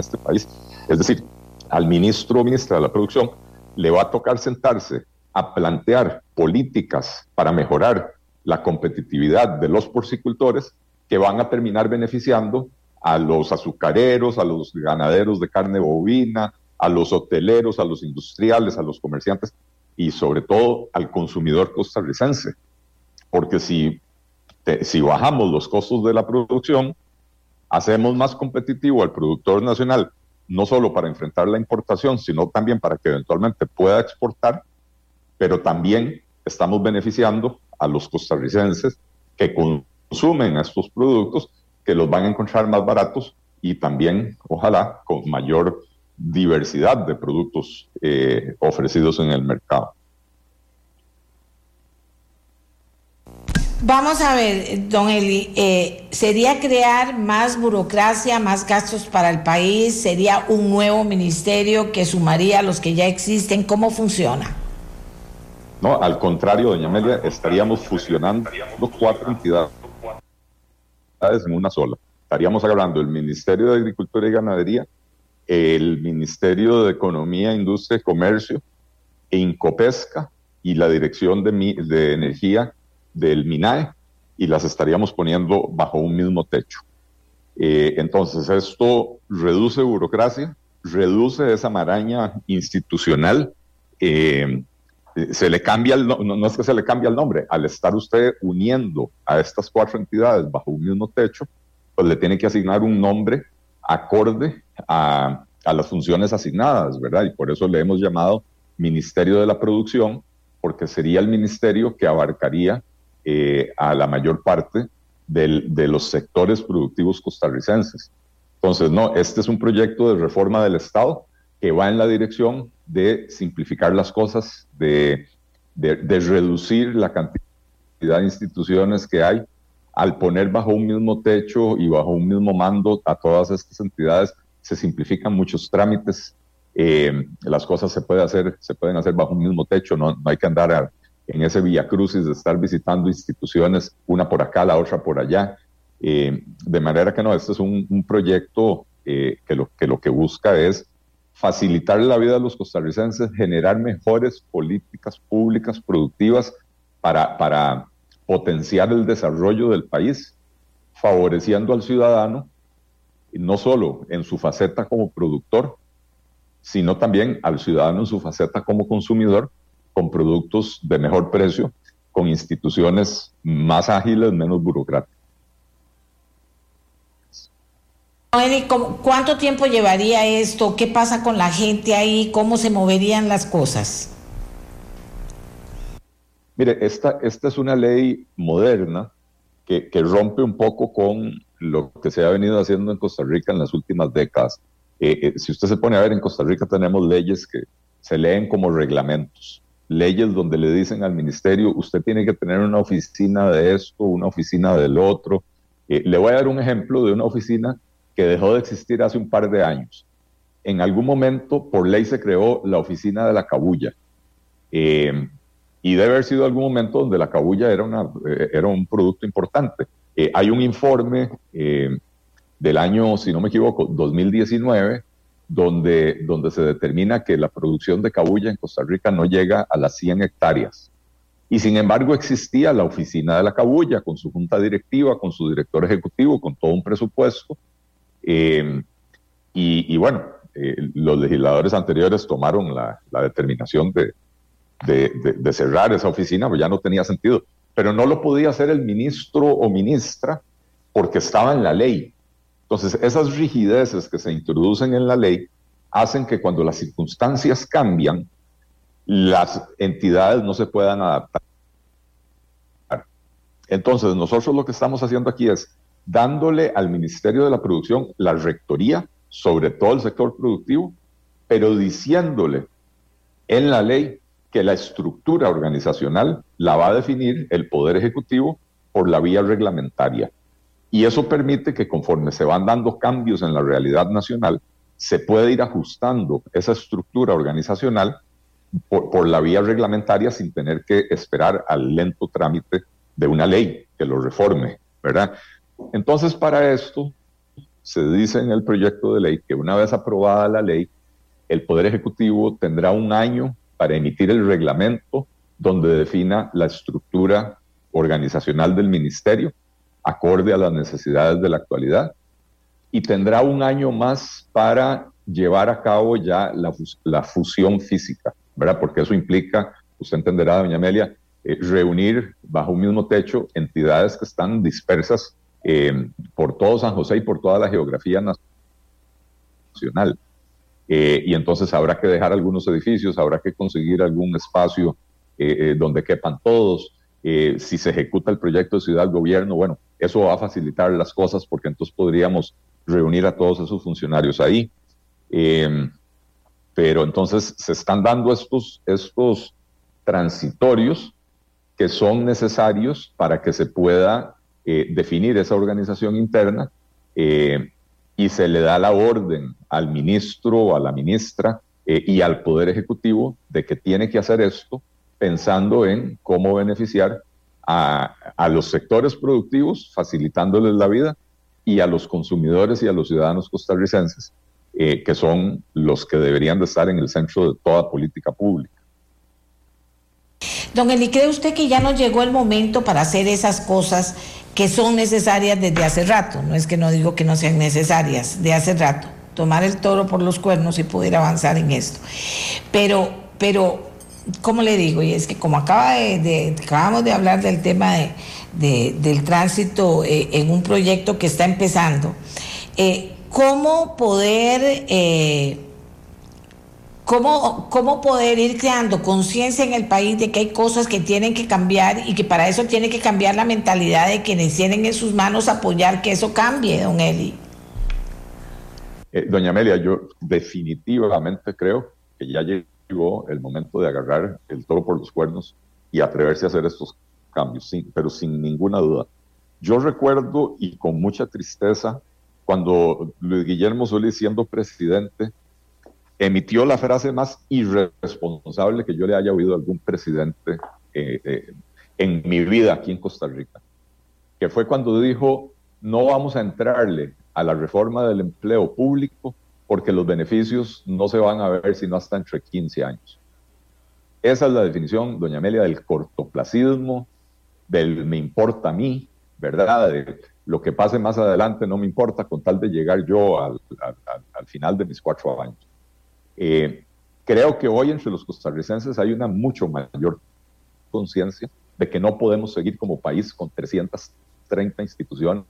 este país. Es decir, al ministro o ministra de la producción le va a tocar sentarse a plantear políticas para mejorar la competitividad de los porcicultores que van a terminar beneficiando a los azucareros, a los ganaderos de carne bovina, a los hoteleros, a los industriales, a los comerciantes y sobre todo al consumidor costarricense. Porque si, si bajamos los costos de la producción, hacemos más competitivo al productor nacional, no solo para enfrentar la importación, sino también para que eventualmente pueda exportar, pero también estamos beneficiando a los costarricenses que consumen estos productos que los van a encontrar más baratos y también, ojalá, con mayor diversidad de productos eh, ofrecidos en el mercado. Vamos a ver, don Eli, eh, ¿sería crear más burocracia, más gastos para el país? ¿Sería un nuevo ministerio que sumaría a los que ya existen? ¿Cómo funciona? No, al contrario, doña Amelia, estaríamos fusionando cuatro entidades en una sola. Estaríamos hablando del Ministerio de Agricultura y Ganadería, el Ministerio de Economía, Industria y Comercio, e Incopesca y la Dirección de, de Energía del MINAE, y las estaríamos poniendo bajo un mismo techo. Eh, entonces, esto reduce burocracia, reduce esa maraña institucional eh, eh, se le cambia el no, es que se le cambie el nombre, al estar usted uniendo a estas cuatro entidades bajo un mismo techo, pues le tiene que asignar un nombre acorde a, las funciones asignadas, ¿verdad? Y por eso le hemos llamado Ministerio de la Producción, porque sería el ministerio que abarcaría eh, a la mayor parte de los sectores productivos costarricenses. Entonces, no, este es un proyecto de reforma del Estado que va en la dirección de simplificar las cosas, de, reducir la cantidad de instituciones que hay, al poner bajo un mismo techo y bajo un mismo mando a todas estas entidades, se simplifican muchos trámites, eh, las cosas se, pueden hacer bajo un mismo techo, no, hay que andar en ese vía crucis de estar visitando instituciones, una por acá, la otra por allá. Eh, de manera que no, este es un, proyecto eh, que, lo, que lo que busca es facilitar la vida de los costarricenses, generar mejores políticas públicas productivas para, para potenciar el desarrollo del país, favoreciendo al ciudadano, no solo en su faceta como productor, sino también al ciudadano en su faceta como consumidor, con productos de mejor precio, con instituciones más ágiles, menos burocráticas. ¿Cuánto tiempo llevaría esto? ¿Qué pasa con la gente ahí? ¿Cómo se moverían las cosas? Mire, esta, esta es una ley moderna que, rompe un poco con lo que se ha venido haciendo en Costa Rica en las últimas décadas. Eh, eh, si usted se pone a ver, en Costa Rica tenemos leyes que se leen como reglamentos, leyes donde le dicen al ministerio, usted tiene que tener una oficina de esto, una oficina del otro. Eh, le voy a dar un ejemplo de una oficina que dejó de existir hace un par de años. En algún momento, por ley, se creó la oficina de la cabulla. y debe haber sido algún momento donde la cabulla era, una, era un producto importante. hay un informe del año, si no me equivoco, 2019, donde, donde se determina que la producción de cabulla en Costa Rica no llega a las 100 hectáreas. Y sin embargo existía la oficina de la cabulla con su junta directiva, con su director ejecutivo, con todo un presupuesto. Eh, y, bueno, eh, los legisladores anteriores tomaron la, determinación de, de, cerrar esa oficina, pues ya no tenía sentido. Pero no lo podía hacer el ministro o ministra porque estaba en la ley. Entonces, esas rigideces que se introducen en la ley hacen que cuando las circunstancias cambian, las entidades no se puedan adaptar. Entonces, nosotros lo que estamos haciendo aquí es dándole al Ministerio de la Producción la rectoría sobre todo el sector productivo, pero diciéndole en la ley que la estructura organizacional la va a definir el Poder Ejecutivo por la vía reglamentaria. Y eso permite que conforme se van dando cambios en la realidad nacional, se puede ir ajustando esa estructura organizacional por, la vía reglamentaria sin tener que esperar al lento trámite de una ley que lo reforme, ¿verdad? Entonces, para esto, se dice en el proyecto de ley que una vez aprobada la ley, el Poder Ejecutivo tendrá un año para emitir el reglamento donde defina la estructura organizacional del ministerio acorde a las necesidades de la actualidad y tendrá un año más para llevar a cabo ya la, fusión física, ¿verdad? Porque eso implica, usted entenderá, doña Amelia, eh, reunir bajo un mismo techo entidades que están dispersas eh, por todo San José y por toda la geografía nacional. Eh, y entonces habrá que dejar algunos edificios, habrá que conseguir algún espacio donde quepan todos. si se ejecuta el proyecto de ciudad-gobierno, bueno, eso va a facilitar las cosas porque entonces podríamos reunir a todos esos funcionarios ahí. Em, pero entonces se están dando estos, estos transitorios que son necesarios para que se pueda eh, definir esa organización interna eh, y se le da la orden al ministro o a la ministra eh, y al Poder Ejecutivo de que tiene que hacer esto pensando en cómo beneficiar a, los sectores productivos, facilitándoles la vida, y a los consumidores y a los ciudadanos costarricenses, eh, que son los que deberían de estar en el centro de toda política pública. Don Eli, ¿cree usted que ya nos llegó el momento para hacer esas cosas que son necesarias desde hace rato? No es que no digo que no sean necesarias, de hace rato. Tomar el toro por los cuernos y poder avanzar en esto. Pero, pero ¿cómo le digo? Y es que como acaba de, acabamos de hablar del tema de, del tránsito eh, en un proyecto que está empezando, eh, ¿cómo poder... Eh, ¿Cómo, ¿Cómo poder ir creando conciencia en el país de que hay cosas que tienen que cambiar y que para eso tiene que cambiar la mentalidad de quienes tienen en sus manos apoyar que eso cambie, don Eli? doña Amelia, yo definitivamente creo que ya el momento de agarrar el toro por los cuernos y atreverse a hacer estos cambios, pero sin ninguna duda. Yo recuerdo y con mucha tristeza cuando Luis Guillermo Solís, siendo presidente, emitió la frase más irresponsable que yo le haya oído a algún presidente eh, eh, en mi vida aquí en Costa Rica, que fue cuando dijo, no vamos a entrarle a la reforma del empleo público porque los beneficios no se van a ver sino hasta entre 15 años. Esa es la definición, doña Amelia, del cortoplacismo, del me importa a mí, ¿verdad? De lo que pase más adelante no me importa con tal de llegar yo al, final de mis cuatro años. Eh, creo que hoy entre los costarricenses hay una mucho mayor conciencia de que no podemos seguir como país con 330 instituciones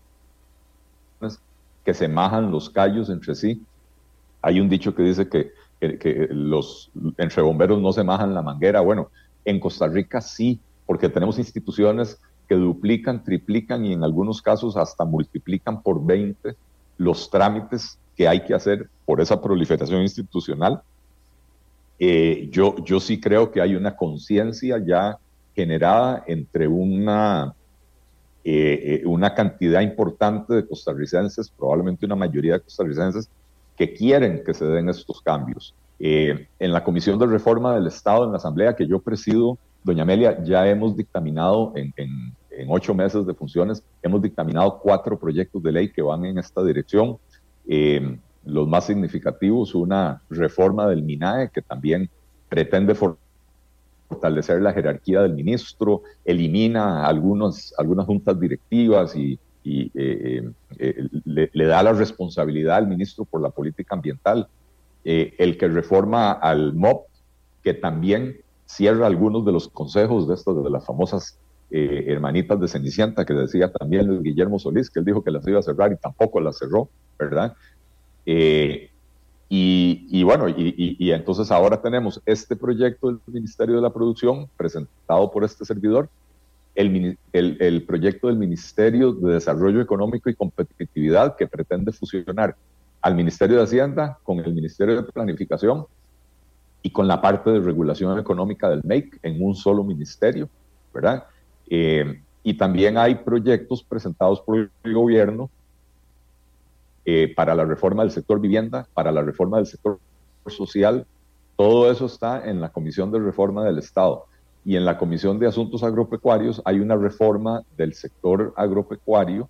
que se majan los callos entre sí. Hay un dicho que dice que, los entre bomberos no se majan la manguera. Bueno, en Costa Rica sí, porque tenemos instituciones que duplican, triplican y en algunos casos hasta multiplican por 20 los trámites que hay que hacer por esa proliferación institucional. Eh, yo, yo sí creo que hay una conciencia ya generada entre una, eh, eh, una cantidad importante de costarricenses, probablemente una mayoría de costarricenses, que quieren que se den estos cambios. en la Comisión de Reforma del Estado, en la Asamblea que yo presido, doña Amelia, ya hemos dictaminado en, en, ocho meses de funciones, hemos dictaminado cuatro proyectos de ley que van en esta dirección. los más significativos, una reforma del MINAE que también pretende fortalecer la jerarquía del ministro, elimina algunos, algunas juntas directivas y, eh, eh, eh, le, da la responsabilidad al ministro por la política ambiental. el que reforma al MOP, que también cierra algunos de los consejos de estas, de las famosas hermanitas de Cenicienta, que decía también Guillermo Solís, que él dijo que las iba a cerrar y tampoco las cerró, ¿verdad? Y, bueno, y, entonces ahora tenemos este proyecto del Ministerio de la Producción presentado por este servidor, el, el, proyecto del Ministerio de Desarrollo Económico y Competitividad que pretende fusionar al Ministerio de Hacienda con el Ministerio de Planificación y con la parte de regulación económica del MEIC en un solo ministerio, ¿verdad? Eh, y también hay proyectos presentados por el gobierno eh, para la reforma del sector vivienda, para la reforma del sector social, todo eso está en la Comisión de Reforma del Estado. Y en la Comisión de Asuntos Agropecuarios hay una reforma del sector agropecuario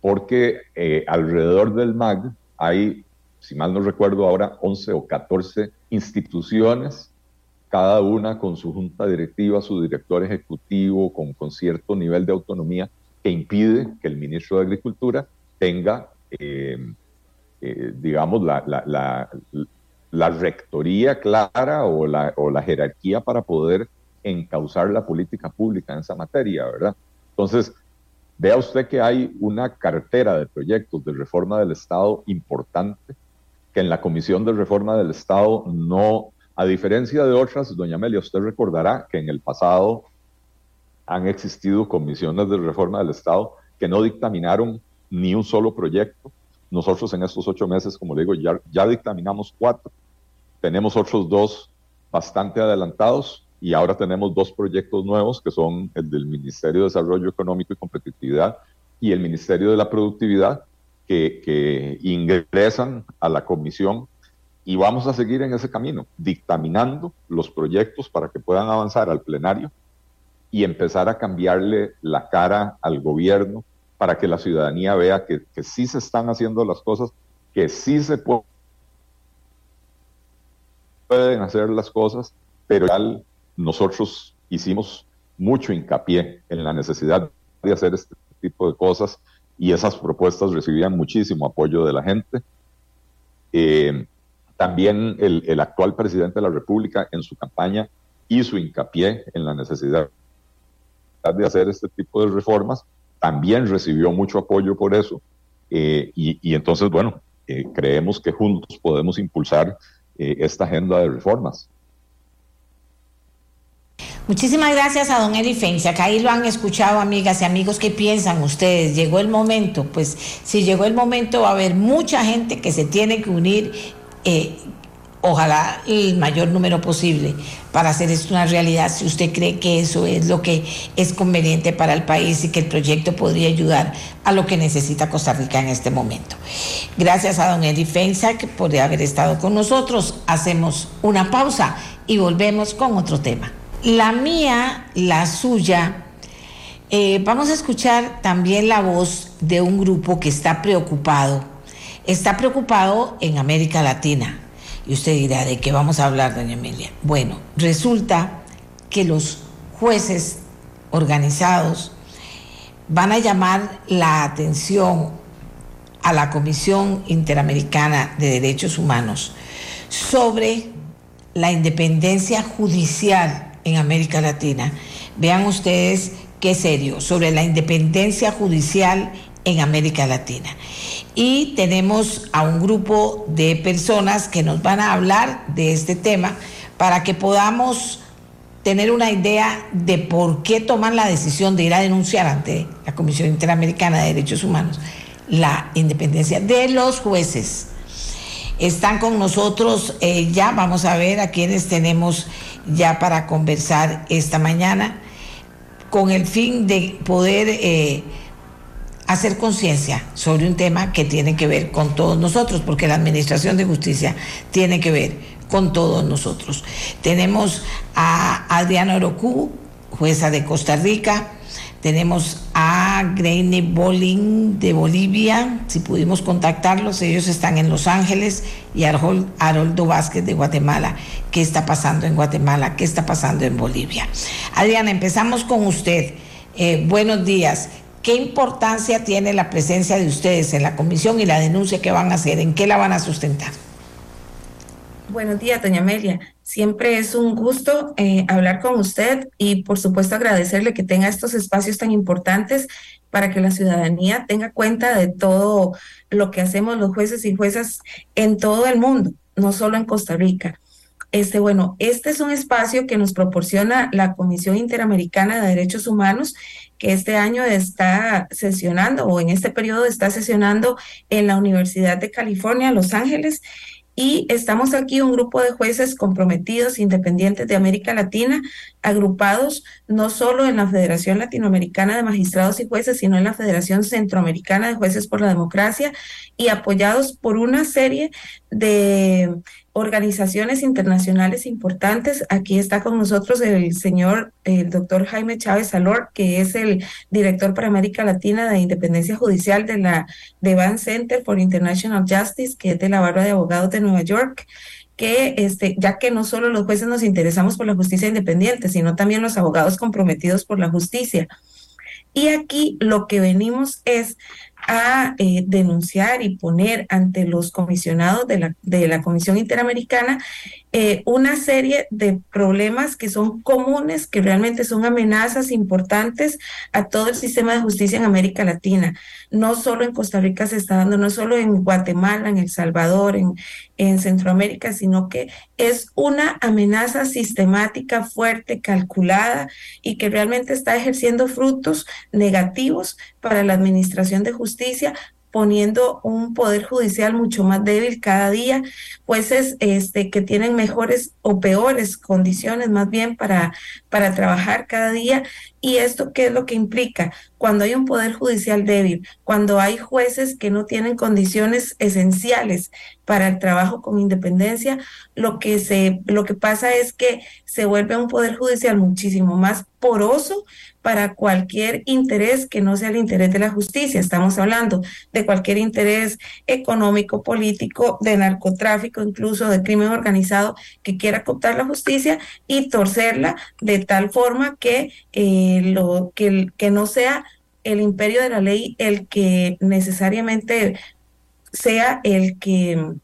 porque eh, alrededor del MAG hay, si mal no recuerdo ahora, 11 o 14 instituciones, cada una con su junta directiva, su director ejecutivo, con, con cierto nivel de autonomía que impide que el ministro de Agricultura tenga eh, eh, digamos, la, la, la, rectoría clara o la, o la jerarquía para poder encauzar la política pública en esa materia, ¿verdad? Entonces, vea usted que hay una cartera de proyectos de reforma del Estado importante, que en la Comisión de Reforma del Estado no, a diferencia de otras, doña Amelia, usted recordará que en el pasado han existido comisiones de reforma del Estado que no dictaminaron ni un solo proyecto. Nosotros en estos ocho meses, como le digo, ya, ya dictaminamos cuatro. Tenemos otros dos bastante adelantados y ahora tenemos dos proyectos nuevos que son el del Ministerio de Desarrollo Económico y Competitividad y el Ministerio de la Productividad que, que ingresan a la comisión y vamos a seguir en ese camino, dictaminando los proyectos para que puedan avanzar al plenario y empezar a cambiarle la cara al gobierno para que la ciudadanía vea que, que sí se están haciendo las cosas, que sí se pueden hacer las cosas, pero nosotros hicimos mucho hincapié en la necesidad de hacer este tipo de cosas y esas propuestas recibían muchísimo apoyo de la gente. Eh, también el, actual presidente de la República en su campaña hizo hincapié en la necesidad de hacer este tipo de reformas también recibió mucho apoyo por eso. Eh, y, entonces, bueno, eh, creemos que juntos podemos impulsar esta agenda de reformas. Muchísimas gracias a don Eli Fencia, que ahí lo han escuchado, amigas y amigos, ¿qué piensan ustedes? ¿Llegó el momento? Pues si llegó el momento va a haber mucha gente que se tiene que unir, ojalá el mayor número posible para hacer esto una realidad si usted cree que eso es lo que es conveniente para el país y que el proyecto podría ayudar a lo que necesita Costa Rica en este momento. Gracias a don Eddie Fensa por haber estado con nosotros. Hacemos una pausa y volvemos con otro tema. La mía, la suya. Eh, vamos a escuchar también la voz de un grupo que está preocupado. Está preocupado en América Latina y usted dirá, ¿de qué vamos a hablar, doña Emilia? Bueno, resulta que los jueces organizados van a llamar la atención a la Comisión Interamericana de Derechos Humanos sobre la independencia judicial en América Latina. Vean ustedes qué serio, sobre la independencia judicial en América Latina. Y tenemos a un grupo de personas que nos van a hablar de este tema para que podamos tener una idea de por qué toman la decisión de ir a denunciar ante la Comisión Interamericana de Derechos Humanos la independencia de los jueces. Están con nosotros eh, ya, vamos a ver a quienes tenemos ya para conversar esta mañana, con el fin de poder eh, hacer conciencia sobre un tema que tiene que ver con todos nosotros, porque la Administración de Justicia tiene que ver con todos nosotros. Tenemos a Adriana Orocú, jueza de Costa Rica, tenemos a Greine Bolling de Bolivia, si pudimos contactarlos, ellos están en Los Ángeles, y Haroldo Vázquez de Guatemala. ¿Qué está pasando en Guatemala? ¿Qué está pasando en Bolivia? Adriana, empezamos con usted. Eh, buenos días. ¿Qué importancia tiene la presencia de ustedes en la comisión y la denuncia que van a hacer? ¿En qué la van a sustentar? Buenos días, doña Amelia. Siempre es un gusto eh, hablar con usted y por supuesto agradecerle que tenga estos espacios tan importantes para que la ciudadanía tenga cuenta de todo lo que hacemos los jueces y juezas en todo el mundo, no solo en Costa Rica. Este, bueno, este es un espacio que nos proporciona la Comisión Interamericana de Derechos Humanos, que este año está sesionando o en este periodo está sesionando en la Universidad de California, Los Ángeles. Y estamos aquí un grupo de jueces comprometidos, independientes de América Latina, agrupados no solo en la Federación Latinoamericana de Magistrados y Jueces, sino en la Federación Centroamericana de Jueces por la Democracia y apoyados por una serie de organizaciones internacionales importantes. Aquí está con nosotros el señor, el doctor Jaime Chávez Salor, que es el director para América Latina de Independencia Judicial de la Devan Center for International Justice, que es de la Barra de Abogados de Nueva York que este, ya que no solo los jueces nos interesamos por la justicia independiente, sino también los abogados comprometidos por la justicia. Y aquí lo que venimos es a eh, denunciar y poner ante los comisionados de la, de la Comisión Interamericana eh, una serie de problemas que son comunes, que realmente son amenazas importantes a todo el sistema de justicia en América Latina. No solo en Costa Rica se está dando, no solo en Guatemala, en El Salvador, en, en Centroamérica, sino que es una amenaza sistemática, fuerte, calculada y que realmente está ejerciendo frutos negativos para la administración de justicia, poniendo un poder judicial mucho más débil cada día, jueces este, que tienen mejores o peores condiciones más bien para, para trabajar cada día. ¿Y esto qué es lo que implica? Cuando hay un poder judicial débil, cuando hay jueces que no tienen condiciones esenciales para el trabajo con independencia, lo que, se, lo que pasa es que se vuelve un poder judicial muchísimo más poroso para cualquier interés que no sea el interés de la justicia. Estamos hablando de cualquier interés económico, político, de narcotráfico, incluso de crimen organizado que quiera cooptar la justicia y torcerla de tal forma que, eh, lo, que, que no sea el imperio de la ley el que necesariamente sea el que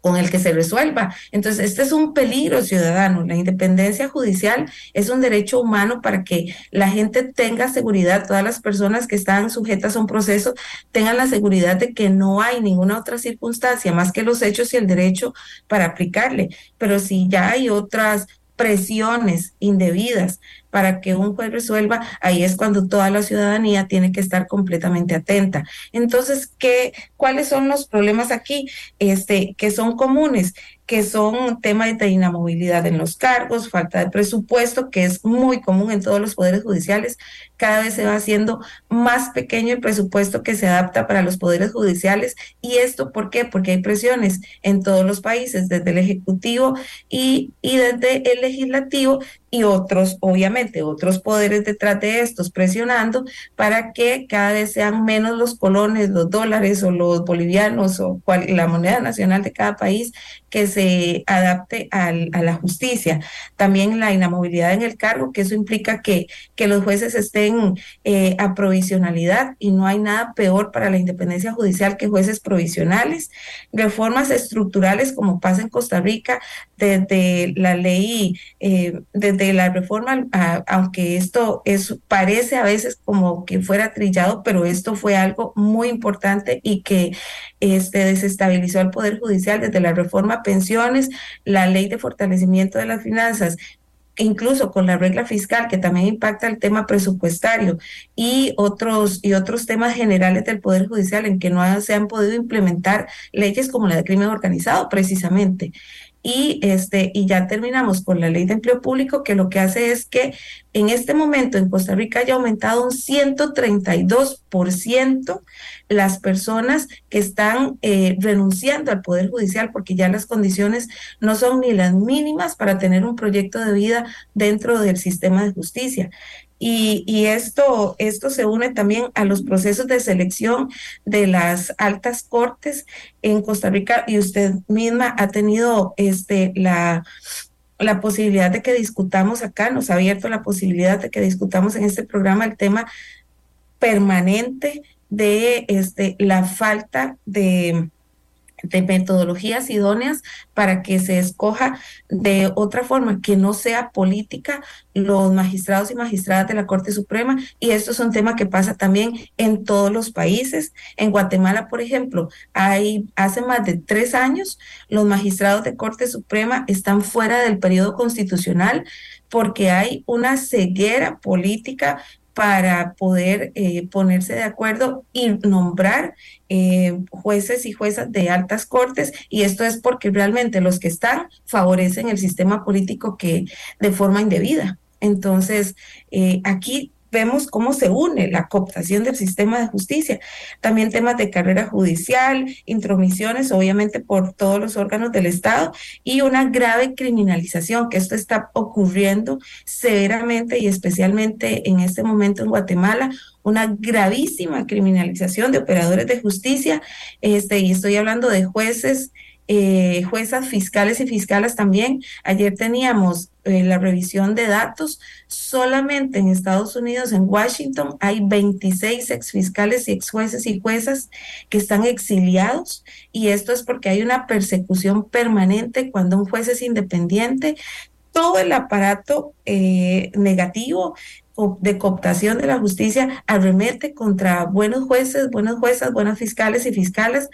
con el que se resuelva. Entonces, este es un peligro ciudadano. La independencia judicial es un derecho humano para que la gente tenga seguridad, todas las personas que están sujetas a un proceso tengan la seguridad de que no hay ninguna otra circunstancia más que los hechos y el derecho para aplicarle. Pero si ya hay otras presiones indebidas para que un juez resuelva, ahí es cuando toda la ciudadanía tiene que estar completamente atenta. Entonces, ¿qué, ¿cuáles son los problemas aquí? Este, que son comunes, que son temas de inamovilidad en los cargos, falta de presupuesto, que es muy común en todos los poderes judiciales. Cada vez se va haciendo más pequeño el presupuesto que se adapta para los poderes judiciales. ¿Y esto por qué? Porque hay presiones en todos los países, desde el Ejecutivo y, y desde el Legislativo, y otros, obviamente, otros poderes detrás de estos presionando para que cada vez sean menos los colones, los dólares o los bolivianos o cual, la moneda nacional de cada país que se adapte a la justicia. También la inamovilidad en el cargo, que eso implica que, que los jueces estén eh, a provisionalidad y no hay nada peor para la independencia judicial que jueces provisionales. Reformas estructurales como pasa en Costa Rica desde la ley, eh, desde la reforma, aunque esto es, parece a veces como que fuera trillado, pero esto fue algo muy importante y que este, desestabilizó al Poder Judicial desde la reforma a pensiones, la ley de fortalecimiento de las finanzas, incluso con la regla fiscal que también impacta el tema presupuestario y otros y otros temas generales del poder judicial en que no se han podido implementar leyes como la de crimen organizado precisamente y este y ya terminamos con la ley de empleo público que lo que hace es que en este momento en Costa Rica haya aumentado un 132% las personas que están eh, renunciando al poder judicial porque ya las condiciones no son ni las mínimas para tener un proyecto de vida dentro del sistema de justicia. Y, esto, esto se une también a los procesos de selección de las altas cortes en Costa Rica y usted misma ha tenido este, la, la posibilidad de que discutamos acá, nos ha abierto la posibilidad de que discutamos en este programa el tema permanente de este, la falta de de metodologías idóneas para que se escoja de otra forma que no sea política los magistrados y magistradas de la Corte Suprema y esto es un tema que pasa también en todos los países. En Guatemala, por ejemplo, hay hace más de tres años los magistrados de Corte Suprema están fuera del periodo constitucional porque hay una ceguera política para poder eh, ponerse de acuerdo y nombrar eh, jueces y juezas de altas cortes y esto es porque realmente los que están favorecen el sistema político que de forma indebida. Entonces, eh, aquí vemos cómo se une la cooptación del sistema de justicia. También temas de carrera judicial, intromisiones, obviamente por todos los órganos del Estado, y una grave criminalización, que esto está ocurriendo severamente y especialmente en este momento en Guatemala, una gravísima criminalización de operadores de justicia, este, y estoy hablando de jueces, eh, juezas fiscales y fiscales también. Ayer teníamos eh, la revisión de datos. Solamente en Estados Unidos, en Washington, hay 26 exfiscales y ex jueces y juezas que están exiliados. Y esto es porque hay una persecución permanente cuando un juez es independiente. Todo el aparato eh, negativo de cooptación de la justicia arremete contra buenos jueces, buenas juezas, buenas fiscales y fiscales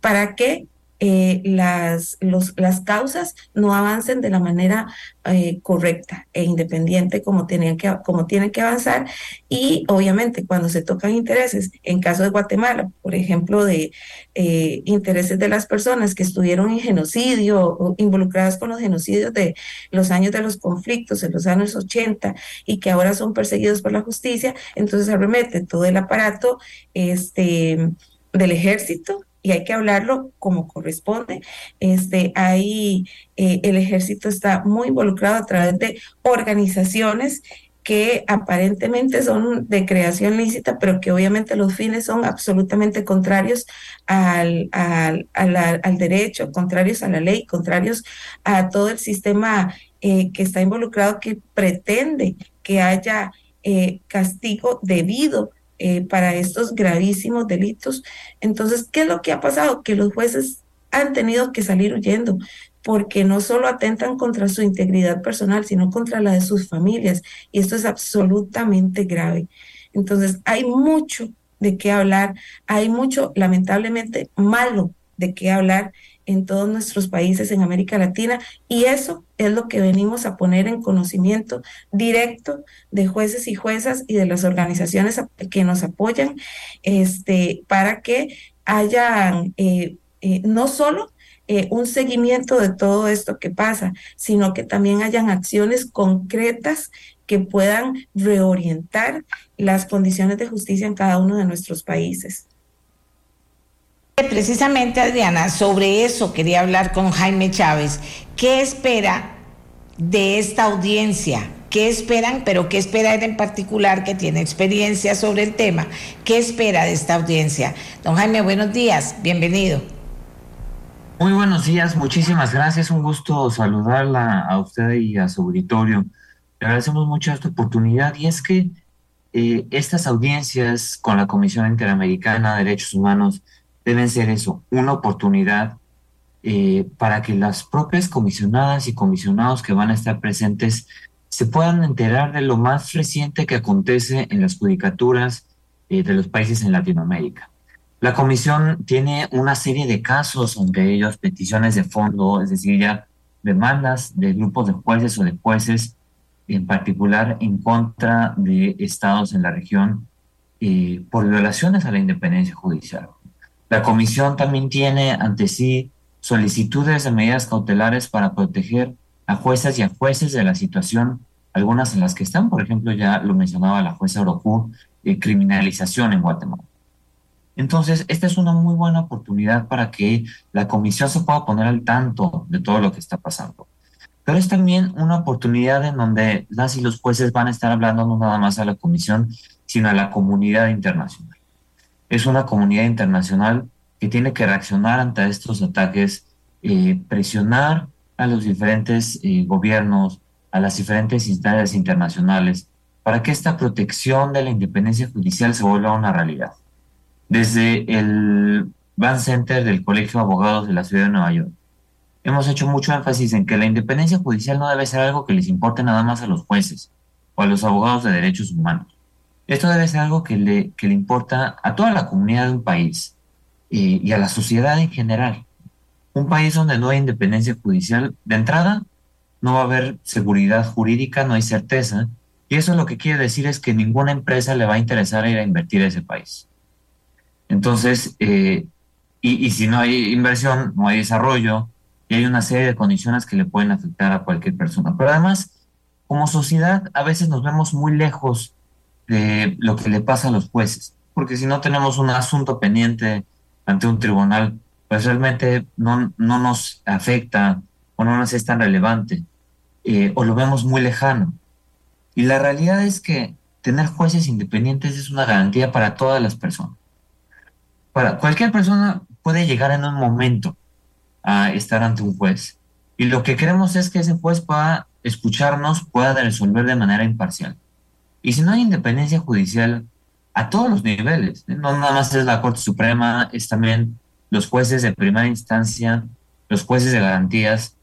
para que eh, las, los, las causas no avancen de la manera eh, correcta e independiente como, tenían que, como tienen que avanzar. Y obviamente cuando se tocan intereses, en caso de Guatemala, por ejemplo, de eh, intereses de las personas que estuvieron en genocidio o involucradas con los genocidios de los años de los conflictos, en los años 80, y que ahora son perseguidos por la justicia, entonces arremete todo el aparato este, del ejército y hay que hablarlo como corresponde. Este, ahí eh, el ejército está muy involucrado a través de organizaciones que aparentemente son de creación lícita, pero que obviamente los fines son absolutamente contrarios al, al, al, derecho, contrarios a la ley, contrarios a todo el sistema eh, que está involucrado, que pretende que haya eh, castigo debido eh, para estos gravísimos delitos. Entonces, ¿qué es lo que ha pasado? Que los jueces han tenido que salir huyendo porque no solo atentan contra su integridad personal, sino contra la de sus familias. Y esto es absolutamente grave. Entonces, hay mucho de qué hablar, hay mucho, lamentablemente, malo de qué hablar en todos nuestros países en América Latina y eso es lo que venimos a poner en conocimiento directo de jueces y juezas y de las organizaciones que nos apoyan este, para que haya eh, eh, no solo eh, un seguimiento de todo esto que pasa, sino que también hayan acciones concretas que puedan reorientar las condiciones de justicia en cada uno de nuestros países. Precisamente, Adriana, sobre eso quería hablar con Jaime Chávez. ¿Qué espera de esta audiencia? ¿Qué esperan? Pero ¿qué espera él en particular que tiene experiencia sobre el tema? ¿Qué espera de esta audiencia? Don Jaime, buenos días, bienvenido. Muy buenos días, muchísimas gracias. Un gusto saludarla a usted y a su auditorio. Le agradecemos mucho esta oportunidad y es que eh, estas audiencias con la Comisión Interamericana de Derechos Humanos deben ser eso, una oportunidad eh, para que las propias comisionadas y comisionados que van a estar presentes se puedan enterar de lo más reciente que acontece en las judicaturas eh, de los países en Latinoamérica. La comisión tiene una serie de casos, entre ellos peticiones de fondo, es decir, ya demandas de grupos de jueces o de jueces, en particular en contra de estados en la región eh, por violaciones a la independencia judicial. La comisión también tiene ante sí solicitudes de medidas cautelares para proteger a jueces y a jueces de la situación, algunas en las que están, por ejemplo, ya lo mencionaba la jueza Orocu, eh, criminalización en Guatemala. Entonces, esta es una muy buena oportunidad para que la comisión se pueda poner al tanto de todo lo que está pasando. Pero es también una oportunidad en donde las y los jueces van a estar hablando no nada más a la comisión, sino a la comunidad internacional. Es una comunidad internacional que tiene que reaccionar ante estos ataques, eh, presionar a los diferentes eh, gobiernos, a las diferentes instancias internacionales, para que esta protección de la independencia judicial se vuelva una realidad. Desde el Van Center del Colegio de Abogados de la Ciudad de Nueva York, hemos hecho mucho énfasis en que la independencia judicial no debe ser algo que les importe nada más a los jueces o a los abogados de derechos humanos. Esto debe ser algo que le, que le importa a toda la comunidad de un país eh, y a la sociedad en general. Un país donde no hay independencia judicial, de entrada, no va a haber seguridad jurídica, no hay certeza, y eso lo que quiere decir es que ninguna empresa le va a interesar ir a invertir a ese país. Entonces, eh, y, y, si no hay inversión, no hay desarrollo, y hay una serie de condiciones que le pueden afectar a cualquier persona. Pero además, como sociedad, a veces nos vemos muy lejos de lo que le pasa a los jueces, porque si no tenemos un asunto pendiente ante un tribunal, pues realmente no, no nos afecta o no nos es tan relevante, eh, o lo vemos muy lejano. Y la realidad es que tener jueces independientes es una garantía para todas las personas. Para cualquier persona puede llegar en un momento a estar ante un juez. Y lo que queremos es que ese juez pueda escucharnos, pueda resolver de manera imparcial. Y si no hay independencia judicial, a todos los niveles. No nada más es la Corte Suprema, es también los jueces de primera instancia, los jueces de garantías.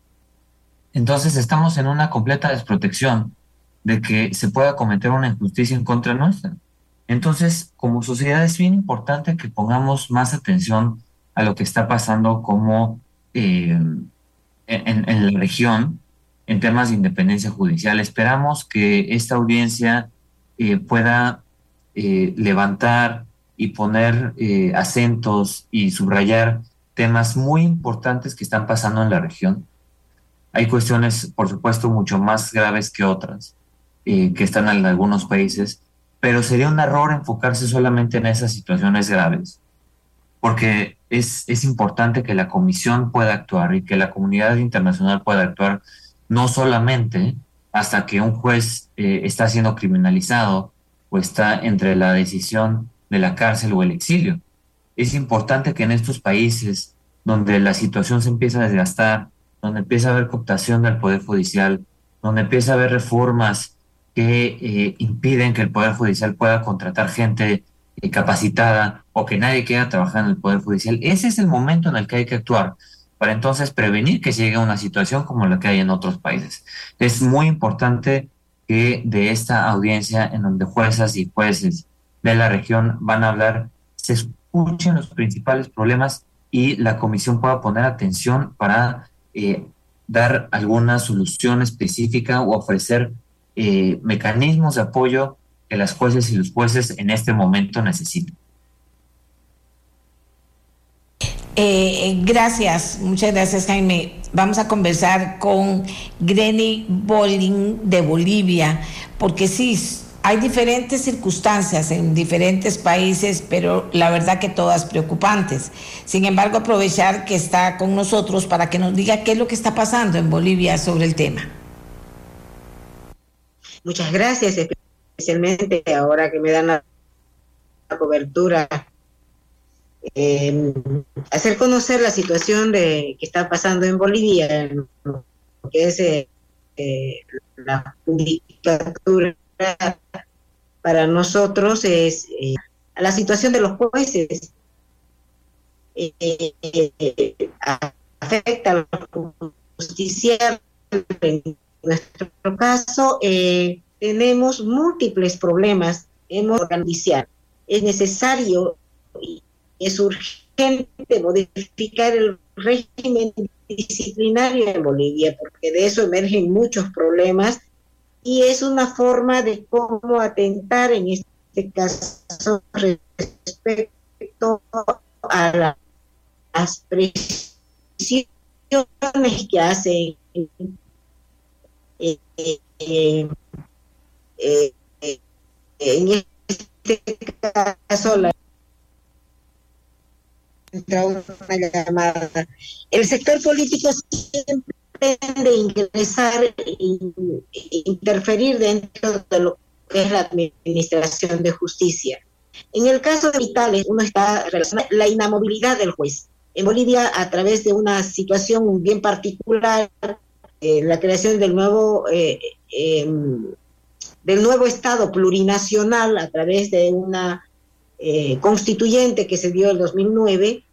Entonces estamos en una completa desprotección de que se pueda cometer una injusticia en contra nuestra. Entonces, como sociedad es bien importante que pongamos más atención a lo que está pasando como eh, en la región en temas de independencia judicial. Esperamos que esta audiencia eh, pueda eh, levantar y poner eh, acentos y subrayar temas muy importantes que están pasando en la región. Hay cuestiones, por supuesto, mucho más graves que otras, que están en algunos países, pero sería un error enfocarse solamente en esas situaciones graves, porque es, es importante que la Comisión pueda actuar y que la comunidad internacional pueda actuar no solamente hasta que un juez eh, está siendo criminalizado o está entre la decisión de la cárcel o el exilio. Es importante que en estos países donde la situación se empieza a desgastar, donde empieza a haber cooptación del Poder Judicial, donde empieza a haber reformas que eh, impiden que el Poder Judicial pueda contratar gente eh, capacitada o que nadie quiera trabajar en el Poder Judicial, ese es el momento en el que hay que actuar para entonces prevenir que llegue a una situación como la que hay en otros países. Es muy importante que de esta audiencia en donde juezas y jueces de la región van a hablar, se escuchen los principales problemas y la comisión pueda poner atención para eh, dar alguna solución específica o ofrecer eh, mecanismos de apoyo que las jueces y los jueces en este momento necesitan. Eh, gracias, muchas gracias Jaime. Vamos a conversar con Greni Bolling de Bolivia, porque sí, hay diferentes circunstancias en diferentes países, pero la verdad que todas preocupantes. Sin embargo, aprovechar que está con nosotros para que nos diga qué es lo que está pasando en Bolivia sobre el tema. Muchas gracias, especialmente ahora que me dan la cobertura eh, hacer conocer la situación de que está pasando en Bolivia, que es eh, eh, la judicatura para nosotros es eh, la situación de los jueces. Eh, afecta a la justicia. En nuestro caso, tenemos múltiples problemas en organizar. Es necesario es urgente modificar el régimen disciplinario en Bolivia, porque de eso emergen muchos problemas y es una forma de cómo atentar en este caso respecto a las presiones que hacen eh, eh, eh, en este caso la llamada. El sector político siempre de ingresar e interferir dentro de lo que es la administración de justicia. En el caso de Vitales, uno está relacionado la inamovilidad del juez. En Bolivia, a través de una situación bien particular, eh, la creación del nuevo eh, em, del nuevo Estado plurinacional a través de una eh, constituyente que se dio en 2009,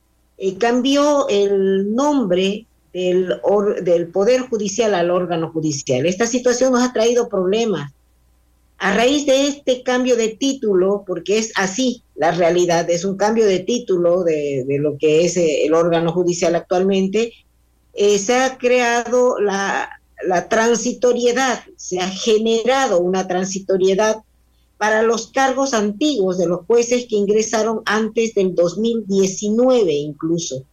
cambió el nombre del, Poder Judicial al órgano judicial. Esta situación nos ha traído problemas. A raíz de este cambio de título, porque es así la realidad, es un cambio de título de, lo que es eh, el órgano judicial actualmente, eh, se ha creado la transitoriedad, se ha generado una transitoriedad para los cargos antiguos de los jueces que ingresaron antes del 2019 incluso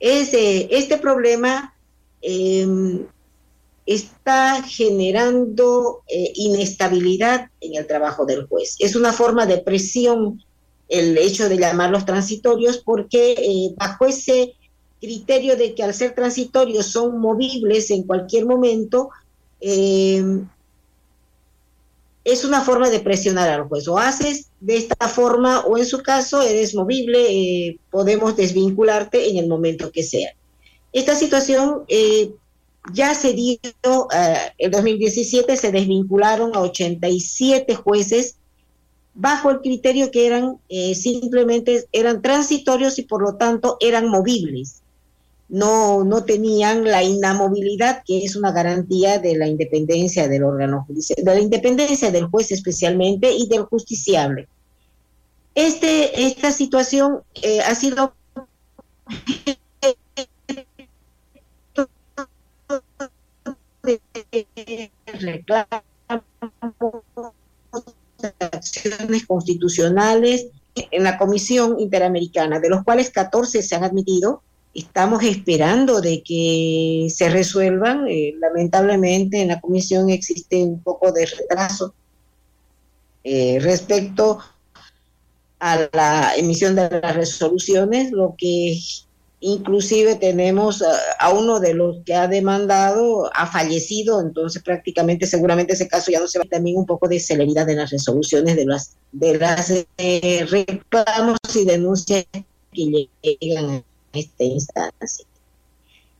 este problema em, está generando eh, inestabilidad en el trabajo del juez. Es una forma de presión el hecho de llamarlos transitorios porque eh, bajo ese criterio de que al ser transitorios son movibles en cualquier momento, em, es una forma de presionar al juez. O haces de esta forma o en su caso eres movible, eh, podemos desvincularte en el momento que sea. Esta situación eh, ya se dio, eh, en 2017 se desvincularon a 87 jueces bajo el criterio que eran simplemente eran transitorios y por lo tanto eran movibles no, no tenían la inamovilidad que es una garantía de la independencia del órgano judicial, de la independencia del juez especialmente y del justiciable. Este, esta situación eh, ha sido acciones constitucionales en la Comisión Interamericana, de los cuales 14 se han admitido estamos esperando de que se resuelvan. Eh, lamentablemente en la comisión existe un poco de retraso eh, respecto a la emisión de las resoluciones, lo que inclusive tenemos a, uno de los que ha demandado, ha fallecido, entonces prácticamente seguramente ese caso ya no se va también un poco de celeridad en las resoluciones de las de las eh, reclamos y denuncias que llegan esta instancia.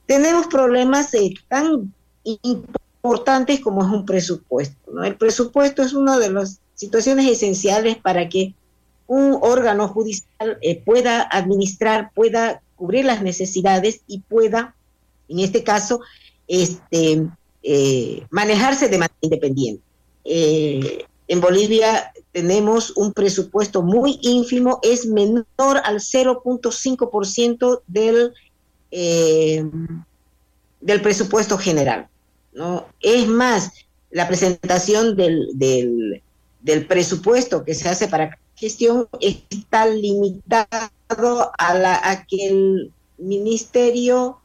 Tenemos problemas eh, tan importantes como es un presupuesto. ¿no? El presupuesto es una de las situaciones esenciales para que un órgano judicial eh, pueda administrar, pueda cubrir las necesidades y pueda, en este caso, este, eh, manejarse de manera independiente. en Bolivia tenemos un presupuesto muy ínfimo, es menor al 0.5% del, eh, del presupuesto general. ¿no? Es más, la presentación del, del, presupuesto que se hace para gestión está limitado a, la, a que el ministerio,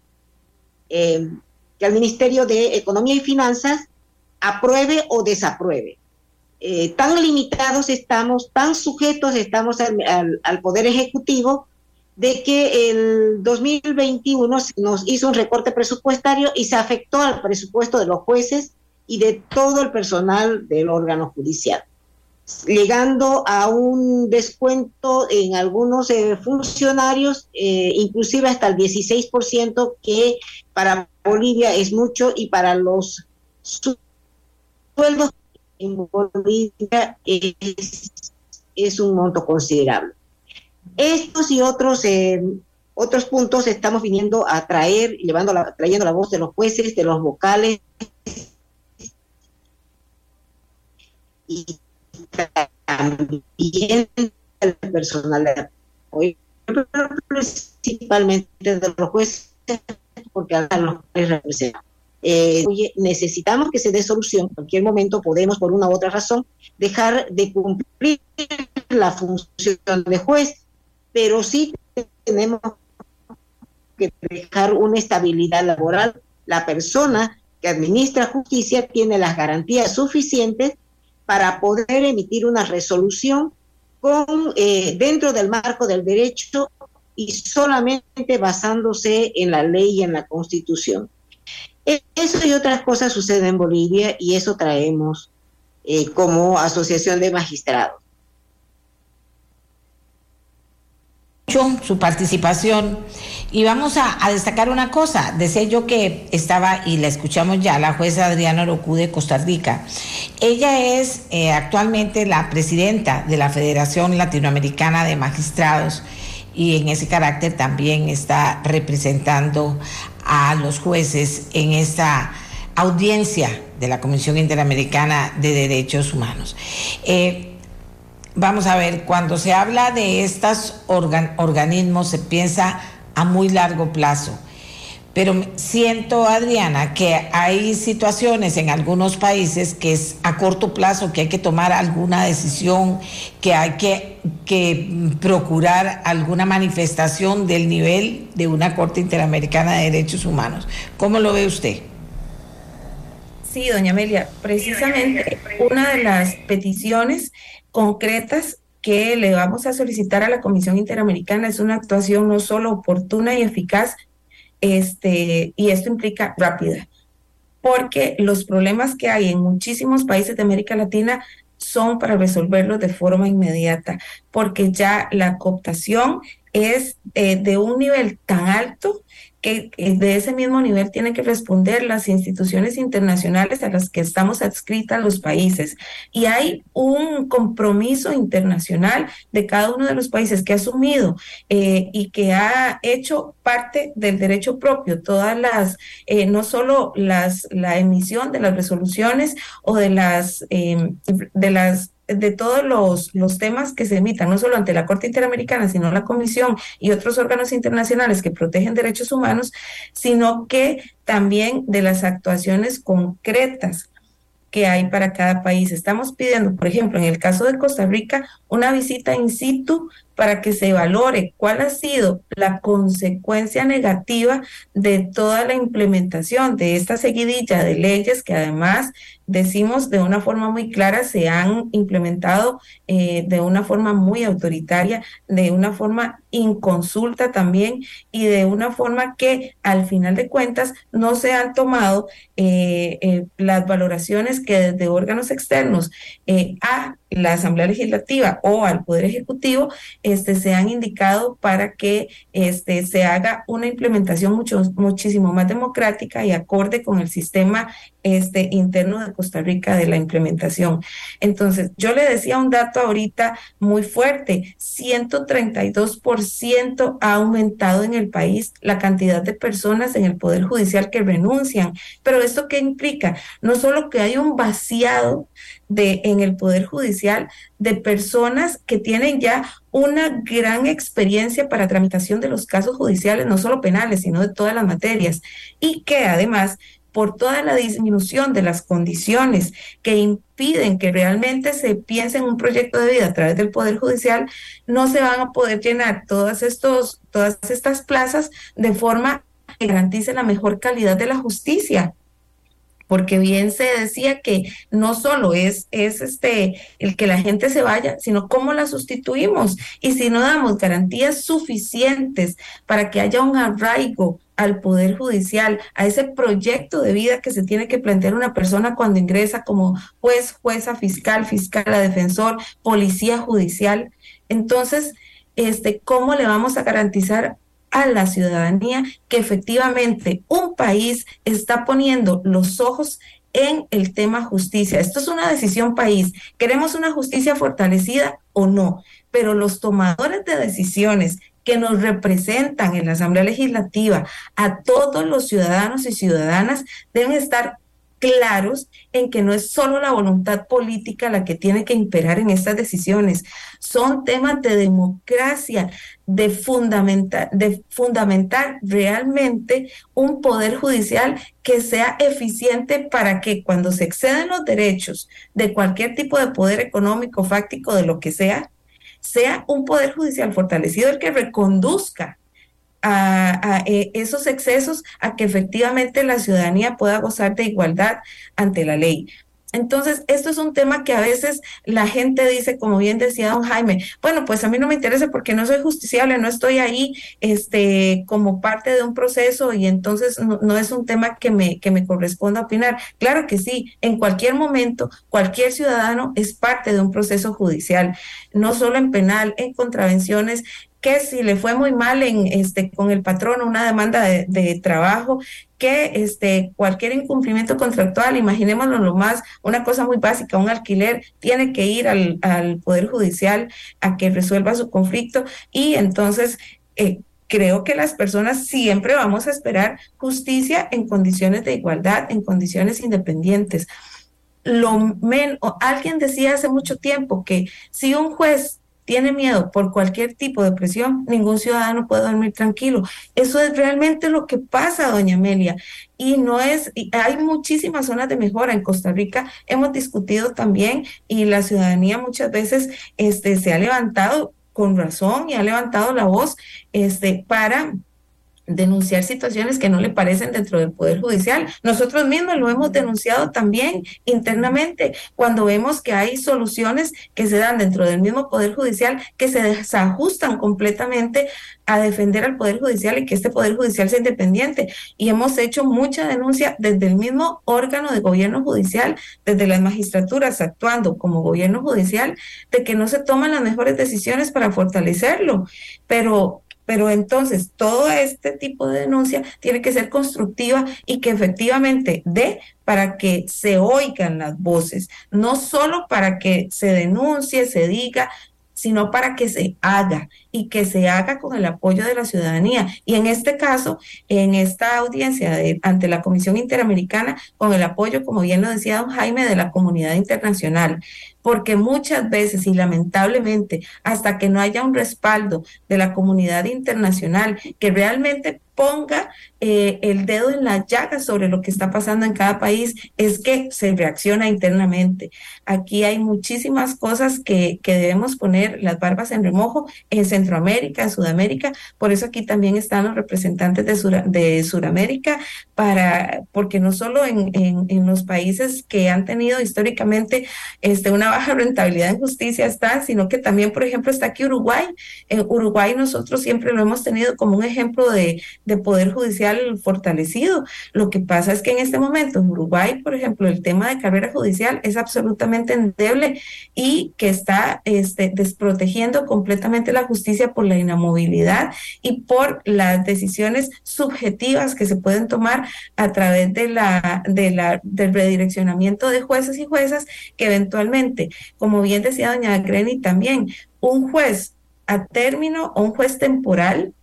eh, que el Ministerio de Economía y Finanzas apruebe o desapruebe. Eh, tan limitados estamos, tan sujetos estamos al, Poder Ejecutivo, de que el 2021 nos hizo un recorte presupuestario y se afectó al presupuesto de los jueces y de todo el personal del órgano judicial, llegando a un descuento en algunos eh, funcionarios, eh, inclusive hasta el 16%, que para Bolivia es mucho y para los sueldos en Bolivia es, un monto considerable. Estos y otros, eh, otros puntos estamos viniendo a traer, llevando la, trayendo la voz de los jueces, de los vocales y también del personal de apoyo, principalmente de los jueces, porque a los representan. Eh, necesitamos que se dé solución. En cualquier momento podemos, por una u otra razón, dejar de cumplir la función de juez, pero sí tenemos que dejar una estabilidad laboral. La persona que administra justicia tiene las garantías suficientes para poder emitir una resolución con eh, dentro del marco del derecho y solamente basándose en la ley y en la constitución. Eso y otras cosas suceden en Bolivia y eso traemos eh, como asociación de magistrados. su participación y vamos a, destacar una cosa. Decía yo que estaba, y la escuchamos ya, la jueza Adriana Orocu de Costa Rica. Ella es eh, actualmente la presidenta de la Federación Latinoamericana de Magistrados y en ese carácter también está representando a los jueces en esta audiencia de la Comisión Interamericana de Derechos Humanos. Eh, vamos a ver, cuando se habla de estos organismos se piensa a muy largo plazo pero siento, Adriana, que hay situaciones en algunos países que es a corto plazo, que hay que tomar alguna decisión, que hay que, que procurar alguna manifestación del nivel de una Corte Interamericana de Derechos Humanos. ¿Cómo lo ve usted? Sí, doña Amelia, precisamente una de las peticiones concretas que le vamos a solicitar a la Comisión Interamericana es una actuación no solo oportuna y eficaz, este, y esto implica rápida, porque los problemas que hay en muchísimos países de América Latina son para resolverlos de forma inmediata, porque ya la cooptación es eh, de un nivel tan alto que de ese mismo nivel tienen que responder las instituciones internacionales a las que estamos adscritas los países. Y hay un compromiso internacional de cada uno de los países que ha asumido eh, y que ha hecho parte del derecho propio, todas las, eh, no solo las, la emisión de las resoluciones o de las, eh, de las de todos los, los temas que se emitan, no solo ante la Corte Interamericana, sino la Comisión y otros órganos internacionales que protegen derechos humanos, sino que también de las actuaciones concretas que hay para cada país. Estamos pidiendo, por ejemplo, en el caso de Costa Rica, una visita in situ para que se valore cuál ha sido la consecuencia negativa de toda la implementación de esta seguidilla de leyes que además decimos de una forma muy clara se han implementado eh, de una forma muy autoritaria, de una forma inconsulta también y de una forma que al final de cuentas no se han tomado eh, eh, las valoraciones que desde órganos externos a la Asamblea Legislativa o al Poder Ejecutivo este, se han indicado para que este, se haga una implementación mucho, muchísimo más democrática y acorde con el sistema este, interno de Costa Rica de la implementación. Entonces, yo le decía un dato ahorita muy fuerte, 132% ha aumentado en el país la cantidad de personas en el Poder Judicial que renuncian. Pero esto qué implica? No solo que hay un vaciado de, en el Poder Judicial de personas que tienen ya una gran experiencia para tramitación de los casos judiciales, no solo penales, sino de todas las materias, y que además por toda la disminución de las condiciones que impiden que realmente se piense en un proyecto de vida a través del Poder Judicial, no se van a poder llenar todas, estos, todas estas plazas de forma que garantice la mejor calidad de la justicia porque bien se decía que no solo es, es este el que la gente se vaya, sino cómo la sustituimos. Y si no damos garantías suficientes para que haya un arraigo al Poder Judicial, a ese proyecto de vida que se tiene que plantear una persona cuando ingresa como juez, jueza, fiscal, fiscal, defensor, policía judicial. Entonces, este, ¿cómo le vamos a garantizar a la ciudadanía que efectivamente un país está poniendo los ojos en el tema justicia. Esto es una decisión país. ¿Queremos una justicia fortalecida o no? Pero los tomadores de decisiones que nos representan en la Asamblea Legislativa, a todos los ciudadanos y ciudadanas, deben estar claros en que no es solo la voluntad política la que tiene que imperar en estas decisiones, son temas de democracia, de fundamentar, de fundamentar realmente un poder judicial que sea eficiente para que cuando se exceden los derechos de cualquier tipo de poder económico, fáctico, de lo que sea, sea un poder judicial fortalecido el que reconduzca a, eh, esos excesos a que efectivamente la ciudadanía pueda gozar de igualdad ante la ley. Entonces, esto es un tema que a veces la gente dice, como bien decía don Jaime, bueno, pues a mí no me interesa porque no soy justiciable, no estoy ahí este, como parte de un proceso y entonces no, no, es un tema que me, que me corresponda opinar. Claro que sí, en cualquier momento, cualquier ciudadano es parte de un proceso judicial, no solo en penal, en contravenciones, que si le fue muy mal en este con el patrón una demanda de, trabajo, que este cualquier incumplimiento contractual, imaginémoslo lo más, una cosa muy básica, un alquiler tiene que ir al, poder judicial a que resuelva su conflicto y entonces eh, creo que las personas siempre vamos a esperar justicia en condiciones de igualdad, en condiciones independientes. Lo men alguien decía hace mucho tiempo que si un juez tiene miedo por cualquier tipo de presión, ningún ciudadano puede dormir tranquilo. Eso es realmente lo que pasa, doña Amelia. Y no es, hay muchísimas zonas de mejora en Costa Rica. Hemos discutido también y la ciudadanía muchas veces este, se ha levantado con razón y ha levantado la voz este, para denunciar situaciones que no le parecen dentro del Poder Judicial. Nosotros mismos lo hemos denunciado también internamente cuando vemos que hay soluciones que se dan dentro del mismo Poder Judicial que se desajustan completamente a defender al Poder Judicial y que este Poder Judicial sea independiente. Y hemos hecho mucha denuncia desde el mismo órgano de gobierno judicial, desde las magistraturas actuando como gobierno judicial, de que no se toman las mejores decisiones para fortalecerlo. Pero pero entonces todo este tipo de denuncia tiene que ser constructiva y que efectivamente dé para que se oigan las voces, no solo para que se denuncie, se diga, sino para que se haga y que se haga con el apoyo de la ciudadanía. Y en este caso, en esta audiencia ante la Comisión Interamericana, con el apoyo, como bien lo decía don Jaime, de la comunidad internacional porque muchas veces y lamentablemente hasta que no haya un respaldo de la comunidad internacional que realmente ponga eh, el dedo en la llaga sobre lo que está pasando en cada país, es que se reacciona internamente. Aquí hay muchísimas cosas que, que debemos poner las barbas en remojo en Centroamérica, en Sudamérica, por eso aquí también están los representantes de, de Sudamérica, para, porque no solo en, en, en los países que han tenido históricamente este, una baja *laughs* rentabilidad en justicia está, sino que también, por ejemplo, está aquí Uruguay. En Uruguay nosotros siempre lo hemos tenido como un ejemplo de, de poder judicial fortalecido. Lo que pasa es que en este momento en Uruguay, por ejemplo, el tema de carrera judicial es absolutamente endeble y que está este, desprotegiendo completamente la justicia por la inamovilidad y por las decisiones subjetivas que se pueden tomar a través de la, de la, del redireccionamiento de jueces y juezas que eventualmente como bien decía doña Greni también, un juez a término o un juez temporal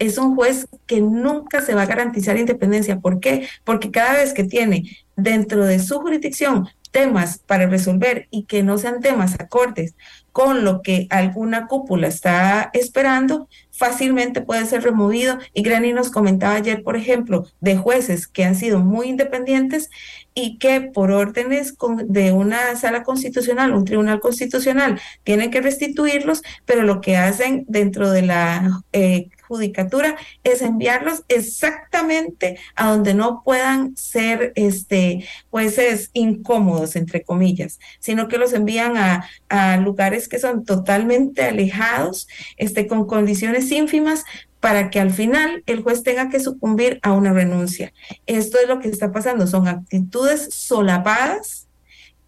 es un juez que nunca se va a garantizar independencia. ¿Por qué? Porque cada vez que tiene dentro de su jurisdicción temas para resolver y que no sean temas acordes con lo que alguna cúpula está esperando, fácilmente puede ser removido. Y Granny nos comentaba ayer, por ejemplo, de jueces que han sido muy independientes y que por órdenes de una sala constitucional, un tribunal constitucional, tienen que restituirlos, pero lo que hacen dentro de la eh, judicatura es enviarlos exactamente a donde no puedan ser este jueces incómodos entre comillas, sino que los envían a, a lugares que son totalmente alejados, este con condiciones ínfimas para que al final el juez tenga que sucumbir a una renuncia. Esto es lo que está pasando, son actitudes solapadas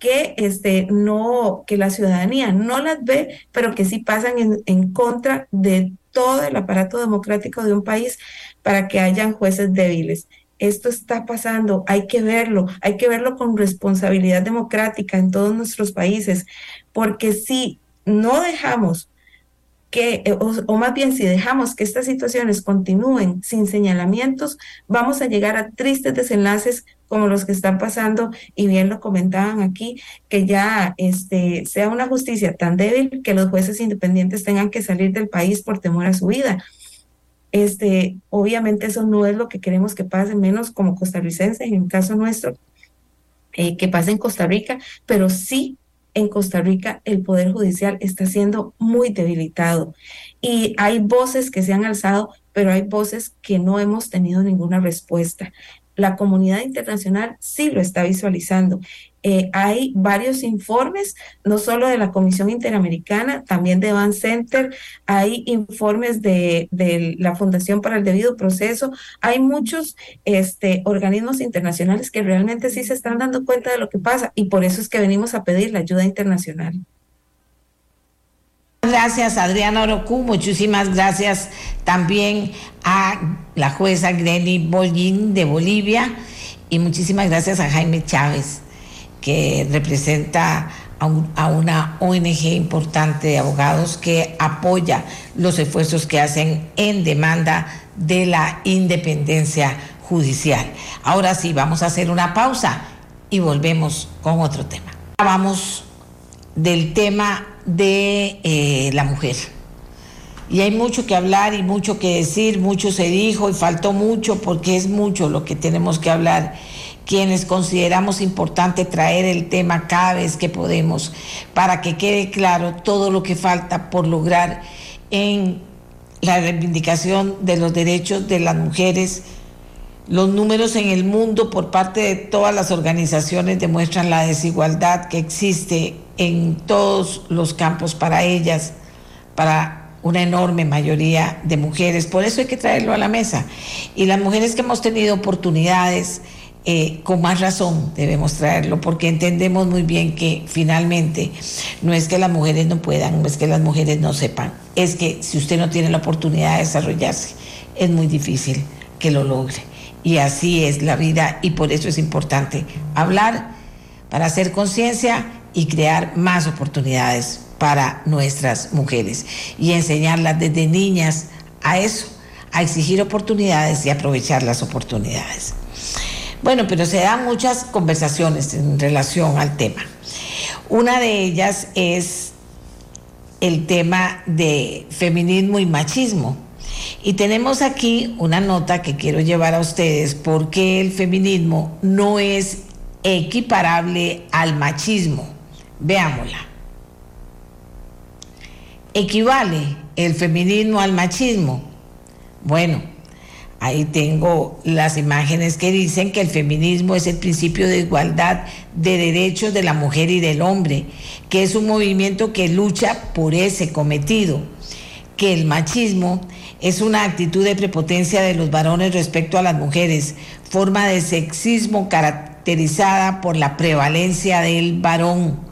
que este no que la ciudadanía no las ve, pero que sí pasan en, en contra de todo el aparato democrático de un país para que hayan jueces débiles. esto está pasando, hay que verlo, hay que verlo con responsabilidad democrática en todos nuestros países, porque si no dejamos que, eh, o, más bien si dejamos que estas situaciones continúen sin señalamientos, vamos a llegar a tristes desenlaces como los que están pasando, y bien lo comentaban aquí, que ya este, sea una justicia tan débil que los jueces independientes tengan que salir del país por temor a su vida. Este, obviamente eso no es lo que queremos que pase, menos como costarricense, en el caso nuestro, eh, que pase en Costa Rica, pero sí en Costa Rica el Poder Judicial está siendo muy debilitado y hay voces que se han alzado, pero hay voces que no hemos tenido ninguna respuesta la comunidad internacional sí lo está visualizando. Eh, hay varios informes, no solo de la Comisión Interamericana, también de Van Center, hay informes de, la Fundación para el Debido Proceso, hay muchos este, organismos internacionales que realmente sí se están dando cuenta de lo que pasa y por eso es que venimos a pedir la ayuda internacional. Gracias, Adriana Orocu. Muchísimas gracias también a la jueza Greni Bollín de Bolivia y muchísimas gracias a Jaime Chávez, que representa a, una ONG importante de abogados que apoya los esfuerzos que hacen en demanda de la independencia judicial. Ahora sí, vamos a hacer una pausa y volvemos con otro tema. Vamos del tema de eh, la mujer. Y hay mucho que hablar y mucho que decir, mucho se dijo y faltó mucho porque es mucho lo que tenemos que hablar quienes consideramos importante traer el tema cada vez que podemos para que quede claro todo lo que falta por lograr en la reivindicación de los derechos de las mujeres. Los números en el mundo por parte de todas las organizaciones demuestran la desigualdad que existe en todos los campos para ellas, para una enorme mayoría de mujeres. Por eso hay que traerlo a la mesa. Y las mujeres que hemos tenido oportunidades, eh, con más razón debemos traerlo, porque entendemos muy bien que finalmente no es que las mujeres no puedan, no es que las mujeres no sepan, es que si usted no tiene la oportunidad de desarrollarse, es muy difícil que lo logre. Y así es la vida y por eso es importante hablar para hacer conciencia y crear más oportunidades para nuestras mujeres y enseñarlas desde niñas a eso, a exigir oportunidades y aprovechar las oportunidades. Bueno, pero se dan muchas conversaciones en relación al tema. Una de ellas es el tema de feminismo y machismo. Y tenemos aquí una nota que quiero llevar a ustedes porque el feminismo no es equiparable al machismo. Veámosla. ¿Equivale el feminismo al machismo? Bueno, ahí tengo las imágenes que dicen que el feminismo es el principio de igualdad de derechos de la mujer y del hombre, que es un movimiento que lucha por ese cometido, que el machismo es una actitud de prepotencia de los varones respecto a las mujeres, forma de sexismo caracterizada por la prevalencia del varón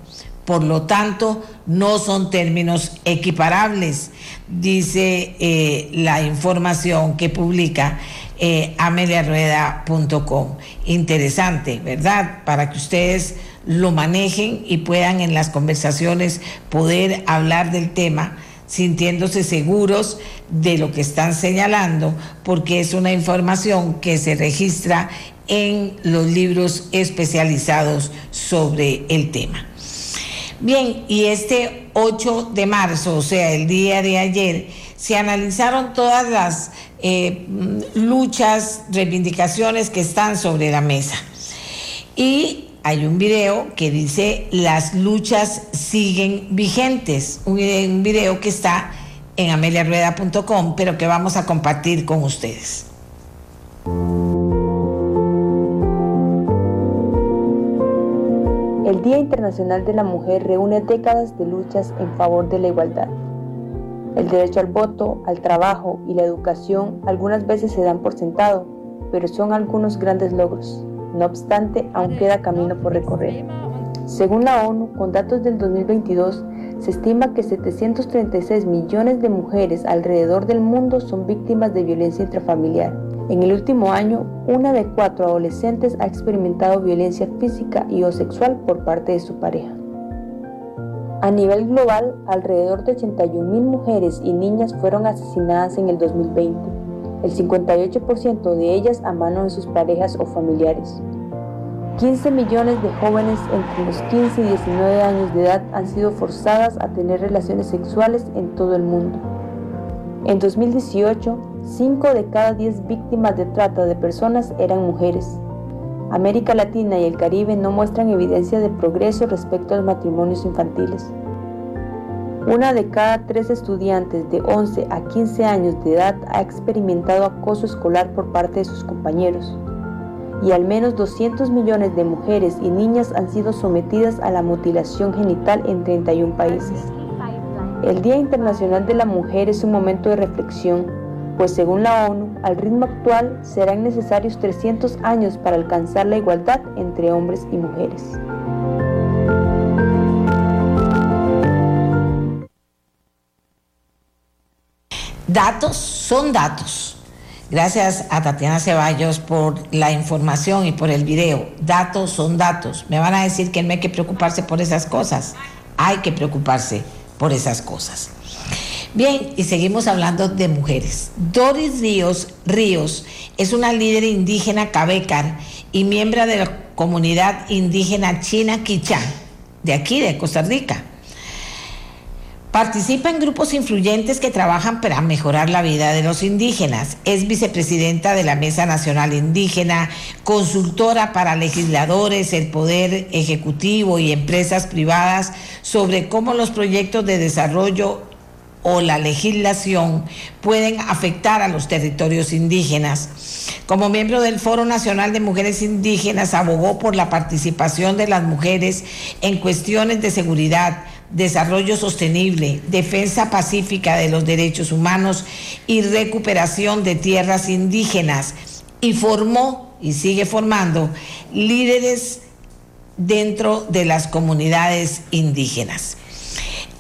por lo tanto, no son términos equiparables, dice eh, la información que publica eh, ameliarueda.com. Interesante, ¿verdad? Para que ustedes lo manejen y puedan en las conversaciones poder hablar del tema sintiéndose seguros de lo que están señalando, porque es una información que se registra en los libros especializados sobre el tema. Bien, y este 8 de marzo, o sea, el día de ayer, se analizaron todas las eh, luchas, reivindicaciones que están sobre la mesa. Y hay un video que dice las luchas siguen vigentes, un, un video que está en ameliarueda.com, pero que vamos a compartir con ustedes. El Día Internacional de la Mujer reúne décadas de luchas en favor de la igualdad. El derecho al voto, al trabajo y la educación algunas veces se dan por sentado, pero son algunos grandes logros. No obstante, aún queda camino por recorrer. Según la ONU, con datos del 2022, se estima que 736 millones de mujeres alrededor del mundo son víctimas de violencia intrafamiliar En el último año, una de cuatro adolescentes ha experimentado violencia física y o sexual por parte de su pareja. A nivel global, alrededor de 81.000 mujeres y niñas fueron asesinadas en el 2020, el 58% de ellas a manos de sus parejas o familiares. 15 millones de jóvenes entre los 15 y 19 años de edad han sido forzadas a tener relaciones sexuales en todo el mundo. En 2018, 5 de cada 10 víctimas de trata de personas eran mujeres. América Latina y el Caribe no muestran evidencia de progreso respecto a los matrimonios infantiles. Una de cada tres estudiantes de 11 a 15 años de edad ha experimentado acoso escolar por parte de sus compañeros y al menos 200 millones de mujeres y niñas han sido sometidas a la mutilación genital en 31 países. El Día Internacional de la Mujer es un momento de reflexión, pues según la ONU, al ritmo actual serán necesarios 300 años para alcanzar la igualdad entre hombres y mujeres. Datos son datos. Gracias a Tatiana Ceballos por la información y por el video. Datos son datos. Me van a decir que no hay que preocuparse por esas cosas. Hay que preocuparse por esas cosas. Bien, y seguimos hablando de mujeres. Doris Ríos Ríos es una líder indígena cabecar y miembro de la comunidad indígena China Quichán, de aquí, de Costa Rica. Participa en grupos influyentes que trabajan para mejorar la vida de los indígenas. Es vicepresidenta de la Mesa Nacional Indígena, consultora para legisladores, el Poder Ejecutivo y empresas privadas sobre cómo los proyectos de desarrollo o la legislación pueden afectar a los territorios indígenas. Como miembro del Foro Nacional de Mujeres Indígenas, abogó por la participación de las mujeres en cuestiones de seguridad, desarrollo sostenible, defensa pacífica de los derechos humanos y recuperación de tierras indígenas y formó y sigue formando líderes dentro de las comunidades indígenas.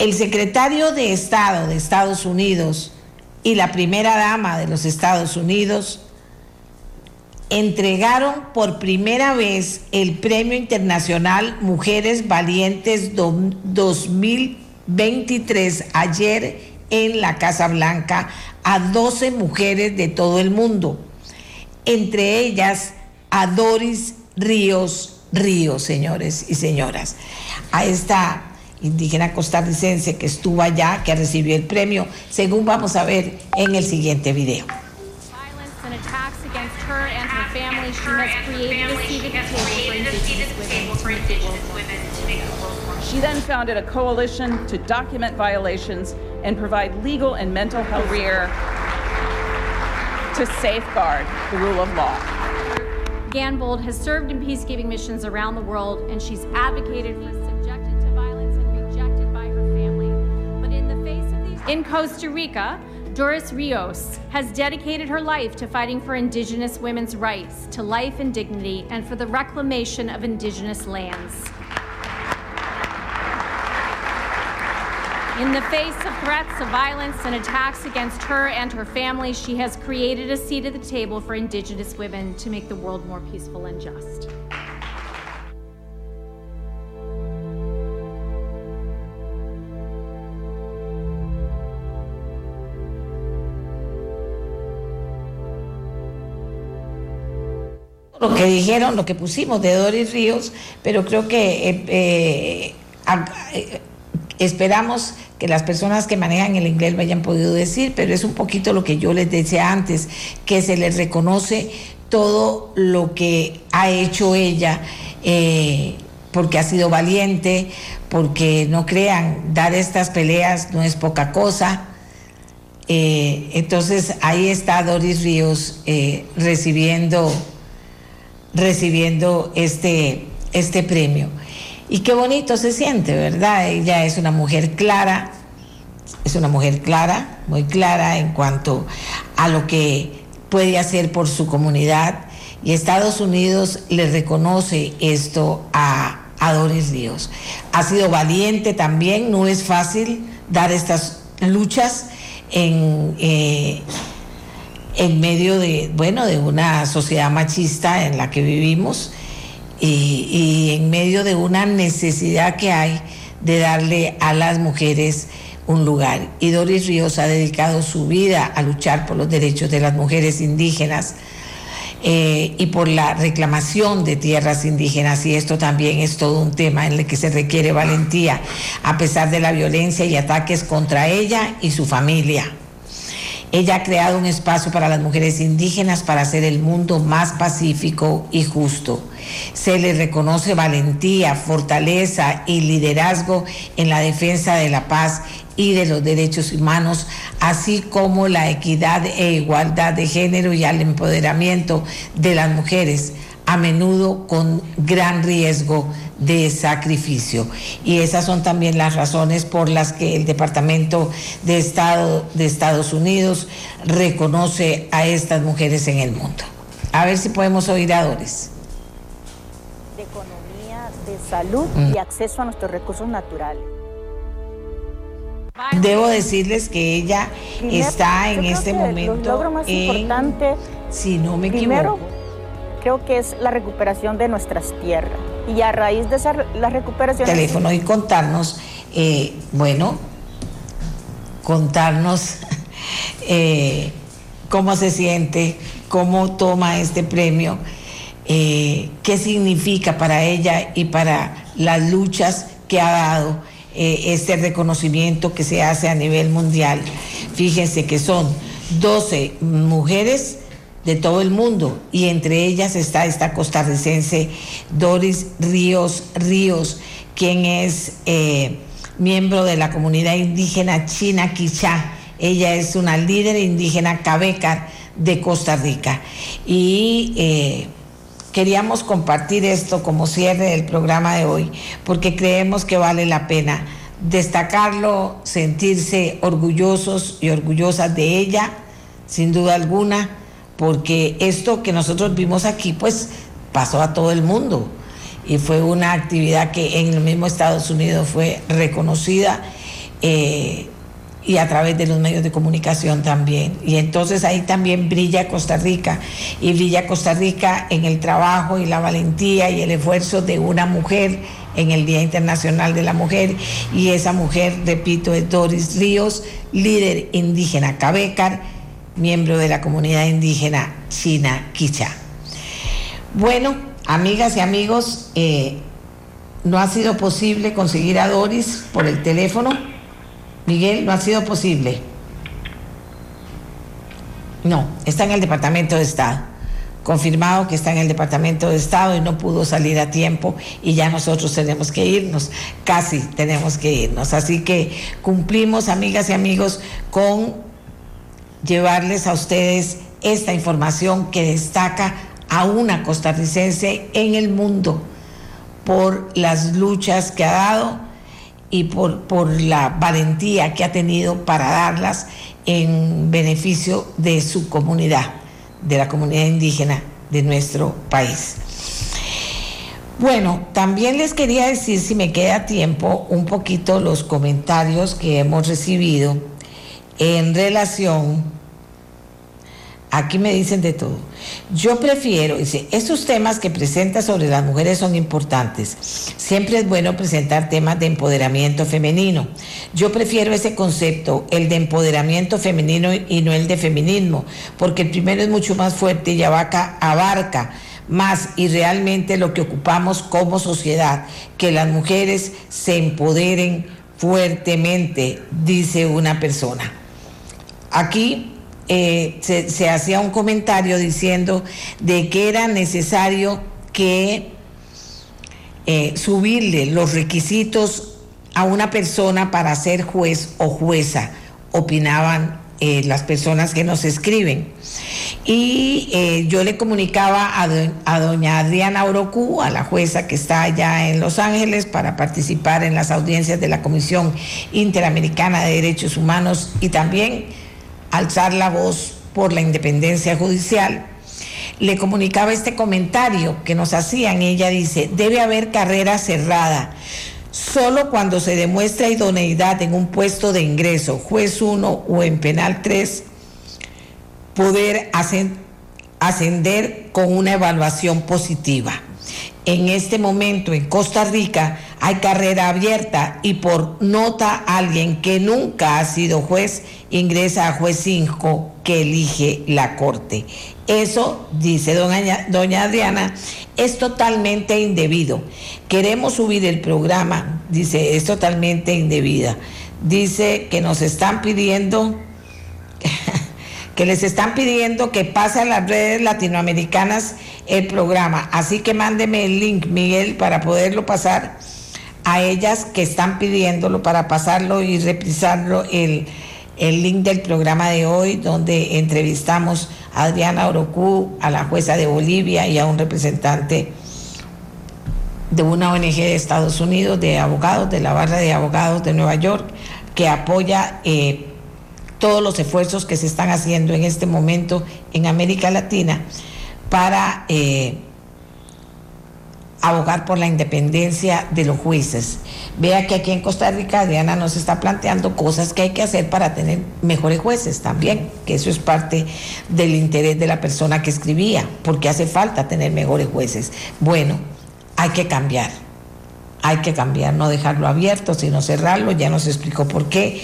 El secretario de Estado de Estados Unidos y la primera dama de los Estados Unidos entregaron por primera vez el Premio Internacional Mujeres Valientes 2023 ayer en la Casa Blanca a 12 mujeres de todo el mundo, entre ellas a Doris Ríos Ríos, señores y señoras, a esta indígena costarricense que estuvo allá, que recibió el premio, según vamos a ver en el siguiente video. she has created a seat at the table for Indigenous women. She then founded a coalition to document violations and provide legal and mental health career to safeguard the rule of law. Ganbold has served in peacekeeping missions around the world, and she's advocated for in Costa Rica, Doris Rios has dedicated her life to fighting for Indigenous women's rights to life and dignity and for the reclamation of Indigenous lands. In the face of threats of violence and attacks against her and her family, she has created a seat at the table for Indigenous women to make the world more peaceful and just. Lo que dijeron, lo que pusimos de Doris Ríos, pero creo que eh, eh, eh, esperamos que las personas que manejan el inglés lo hayan podido decir, pero es un poquito lo que yo les decía antes, que se les reconoce todo lo que ha hecho ella, porque ha sido valiente, porque no crean, dar estas peleas no es poca cosa. entonces ahí está Doris Ríos recibiendo recibiendo este, este premio. Y qué bonito se siente, ¿verdad? Ella es una mujer clara, es una mujer clara, muy clara en cuanto a lo que puede hacer por su comunidad. Y Estados Unidos le reconoce esto a, Doris Ríos. Ha sido valiente también, no es fácil dar estas luchas en, eh, en medio de, bueno, de una sociedad machista en la que vivimos y, en medio de una necesidad que hay de darle a las mujeres un lugar. Y Doris Ríos ha dedicado su vida a luchar por los derechos de las mujeres indígenas eh, y por la reclamación de tierras indígenas. Y esto también es todo un tema en el que se requiere valentía, a pesar de la violencia y ataques contra ella y su familia. Ella ha creado un espacio para las mujeres indígenas para hacer el mundo más pacífico y justo. Se le reconoce valentía, fortaleza y liderazgo en la defensa de la paz y de los derechos humanos, así como la equidad e igualdad de género y al empoderamiento de las mujeres, a menudo con gran riesgo de sacrificio. Y esas son también las razones por las que el Departamento de Estado de Estados Unidos reconoce a estas mujeres en el mundo. A ver si podemos oír a Doris. De economía, de salud y mm. acceso a nuestros recursos naturales. Debo decirles que ella está en este momento más importante, si no me equivoco, creo que es la recuperación de nuestras tierras. Y a raíz de esa la recuperación... Teléfono y contarnos, eh, bueno, contarnos *laughs* eh, cómo se siente, cómo toma este premio, eh, qué significa para ella y para las luchas que ha dado este reconocimiento que se hace a nivel mundial. Fíjense que son 12 mujeres de todo el mundo y entre ellas está esta costarricense Doris Ríos Ríos, quien es eh, miembro de la comunidad indígena China Quichá. Ella es una líder indígena cabecar de Costa Rica. Y eh, Queríamos compartir esto como cierre del programa de hoy porque creemos que vale la pena destacarlo, sentirse orgullosos y orgullosas de ella, sin duda alguna, porque esto que nosotros vimos aquí pues pasó a todo el mundo y fue una actividad que en el mismo Estados Unidos fue reconocida. Eh, y a través de los medios de comunicación también. Y entonces ahí también brilla Costa Rica y brilla Costa Rica en el trabajo y la valentía y el esfuerzo de una mujer en el Día Internacional de la Mujer y esa mujer, repito, es Doris Ríos, líder indígena Cabecar, miembro de la comunidad indígena China Quicha. Bueno, amigas y amigos, eh, no ha sido posible conseguir a Doris por el teléfono Miguel, no ha sido posible. No, está en el Departamento de Estado. Confirmado que está en el Departamento de Estado y no pudo salir a tiempo y ya nosotros tenemos que irnos, casi tenemos que irnos. Así que cumplimos, amigas y amigos, con llevarles a ustedes esta información que destaca a una costarricense en el mundo por las luchas que ha dado y por, por la valentía que ha tenido para darlas en beneficio de su comunidad, de la comunidad indígena de nuestro país. Bueno, también les quería decir, si me queda tiempo, un poquito los comentarios que hemos recibido en relación Aquí me dicen de todo. Yo prefiero, dice, estos temas que presenta sobre las mujeres son importantes. Siempre es bueno presentar temas de empoderamiento femenino. Yo prefiero ese concepto, el de empoderamiento femenino y no el de feminismo, porque el primero es mucho más fuerte y abarca, abarca más y realmente lo que ocupamos como sociedad, que las mujeres se empoderen fuertemente, dice una persona. Aquí eh, se, hacía un comentario diciendo de que era necesario que eh, subirle los requisitos a una persona para ser juez o jueza, opinaban eh, las personas que nos escriben. Y yo le comunicaba a, a, doña Adriana Orocu, a la jueza que está allá en Los Ángeles, para participar en las audiencias de la Comisión Interamericana de Derechos Humanos y también alzar la voz por la independencia judicial, le comunicaba este comentario que nos hacían. Ella dice, debe haber carrera cerrada. Solo cuando se demuestra idoneidad en un puesto de ingreso, juez 1 o en penal 3, poder ascender con una evaluación positiva. En este momento en Costa Rica hay carrera abierta y por nota alguien que nunca ha sido juez ingresa a juez 5 que elige la corte. Eso, dice doña, Adriana, es totalmente indebido. Queremos subir el programa, dice, es totalmente indebida. Dice que nos están pidiendo que les están pidiendo que pase a las redes latinoamericanas el programa. Así que mándeme el link, Miguel, para poderlo pasar a ellas que están pidiéndolo, para pasarlo y reprisarlo el, el link del programa de hoy, donde entrevistamos a Adriana Orocú, a la jueza de Bolivia y a un representante de una ONG de Estados Unidos, de abogados, de la barra de abogados de Nueva York, que apoya eh, todos los esfuerzos que se están haciendo en este momento en América Latina para eh, abogar por la independencia de los jueces. Vea que aquí en Costa Rica Diana nos está planteando cosas que hay que hacer para tener mejores jueces también, que eso es parte del interés de la persona que escribía, porque hace falta tener mejores jueces. Bueno, hay que cambiar hay que cambiar, no dejarlo abierto, sino cerrarlo, ya nos explicó por qué.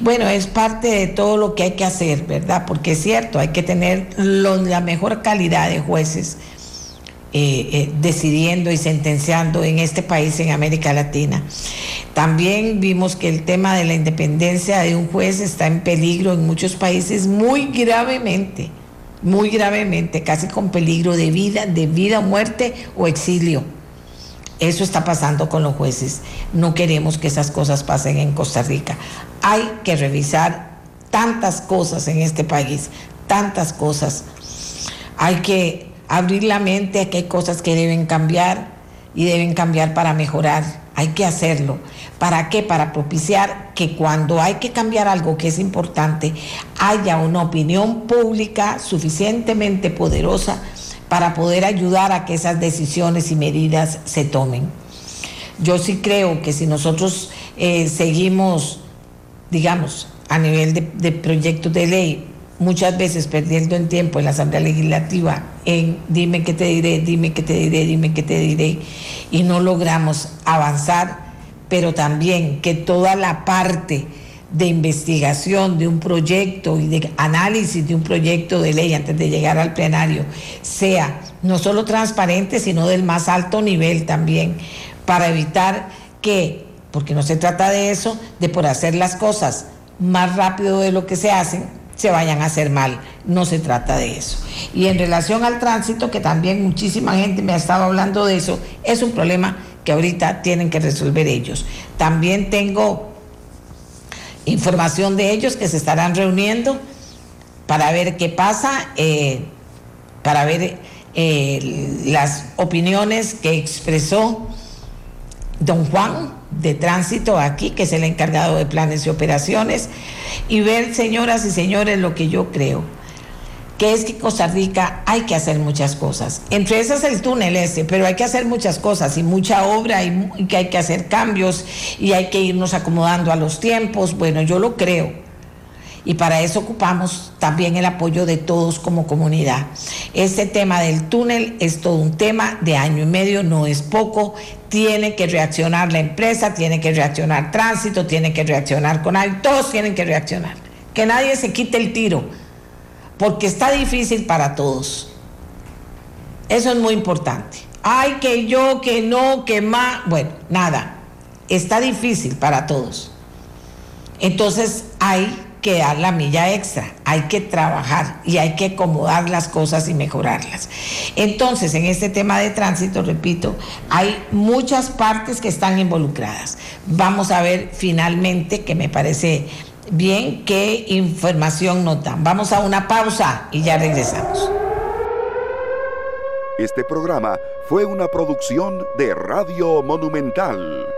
Bueno, es parte de todo lo que hay que hacer, ¿verdad? Porque es cierto, hay que tener la mejor calidad de jueces eh, eh, decidiendo y sentenciando en este país, en América Latina. También vimos que el tema de la independencia de un juez está en peligro en muchos países muy gravemente, muy gravemente, casi con peligro de vida, de vida, muerte o exilio. Eso está pasando con los jueces. No queremos que esas cosas pasen en Costa Rica. Hay que revisar tantas cosas en este país, tantas cosas. Hay que abrir la mente a que hay cosas que deben cambiar y deben cambiar para mejorar. Hay que hacerlo. ¿Para qué? Para propiciar que cuando hay que cambiar algo que es importante, haya una opinión pública suficientemente poderosa para poder ayudar a que esas decisiones y medidas se tomen. Yo sí creo que si nosotros eh, seguimos, digamos, a nivel de, proyectos de ley, muchas veces perdiendo en tiempo en la Asamblea Legislativa en dime qué te diré, dime qué te diré, dime qué te diré, y no logramos avanzar, pero también que toda la parte de investigación de un proyecto y de análisis de un proyecto de ley antes de llegar al plenario sea no solo transparente, sino del más alto nivel también, para evitar que, porque no se trata de eso, de por hacer las cosas más rápido de lo que se hacen, se vayan a hacer mal. No se trata de eso. Y en relación al tránsito, que también muchísima gente me ha estado hablando de eso, es un problema que ahorita tienen que resolver ellos. También tengo información de ellos que se estarán reuniendo para ver qué pasa, eh, para ver eh, las opiniones que expresó don Juan de tránsito aquí, que es el encargado de planes y operaciones, y ver, señoras y señores, lo que yo creo que es que Costa Rica hay que hacer muchas cosas. Entre esas el túnel ese, pero hay que hacer muchas cosas y mucha obra y, que hay que hacer cambios y hay que irnos acomodando a los tiempos. Bueno, yo lo creo. Y para eso ocupamos también el apoyo de todos como comunidad. Este tema del túnel es todo un tema de año y medio, no es poco. Tiene que reaccionar la empresa, tiene que reaccionar tránsito, tiene que reaccionar con todos tienen que reaccionar. Que nadie se quite el tiro porque está difícil para todos. Eso es muy importante. Ay, que yo, que no, que más. Bueno, nada. Está difícil para todos. Entonces hay que dar la milla extra, hay que trabajar y hay que acomodar las cosas y mejorarlas. Entonces, en este tema de tránsito, repito, hay muchas partes que están involucradas. Vamos a ver finalmente, que me parece bien qué información nos dan. Vamos a una pausa y ya regresamos. Este programa fue una producción de Radio Monumental.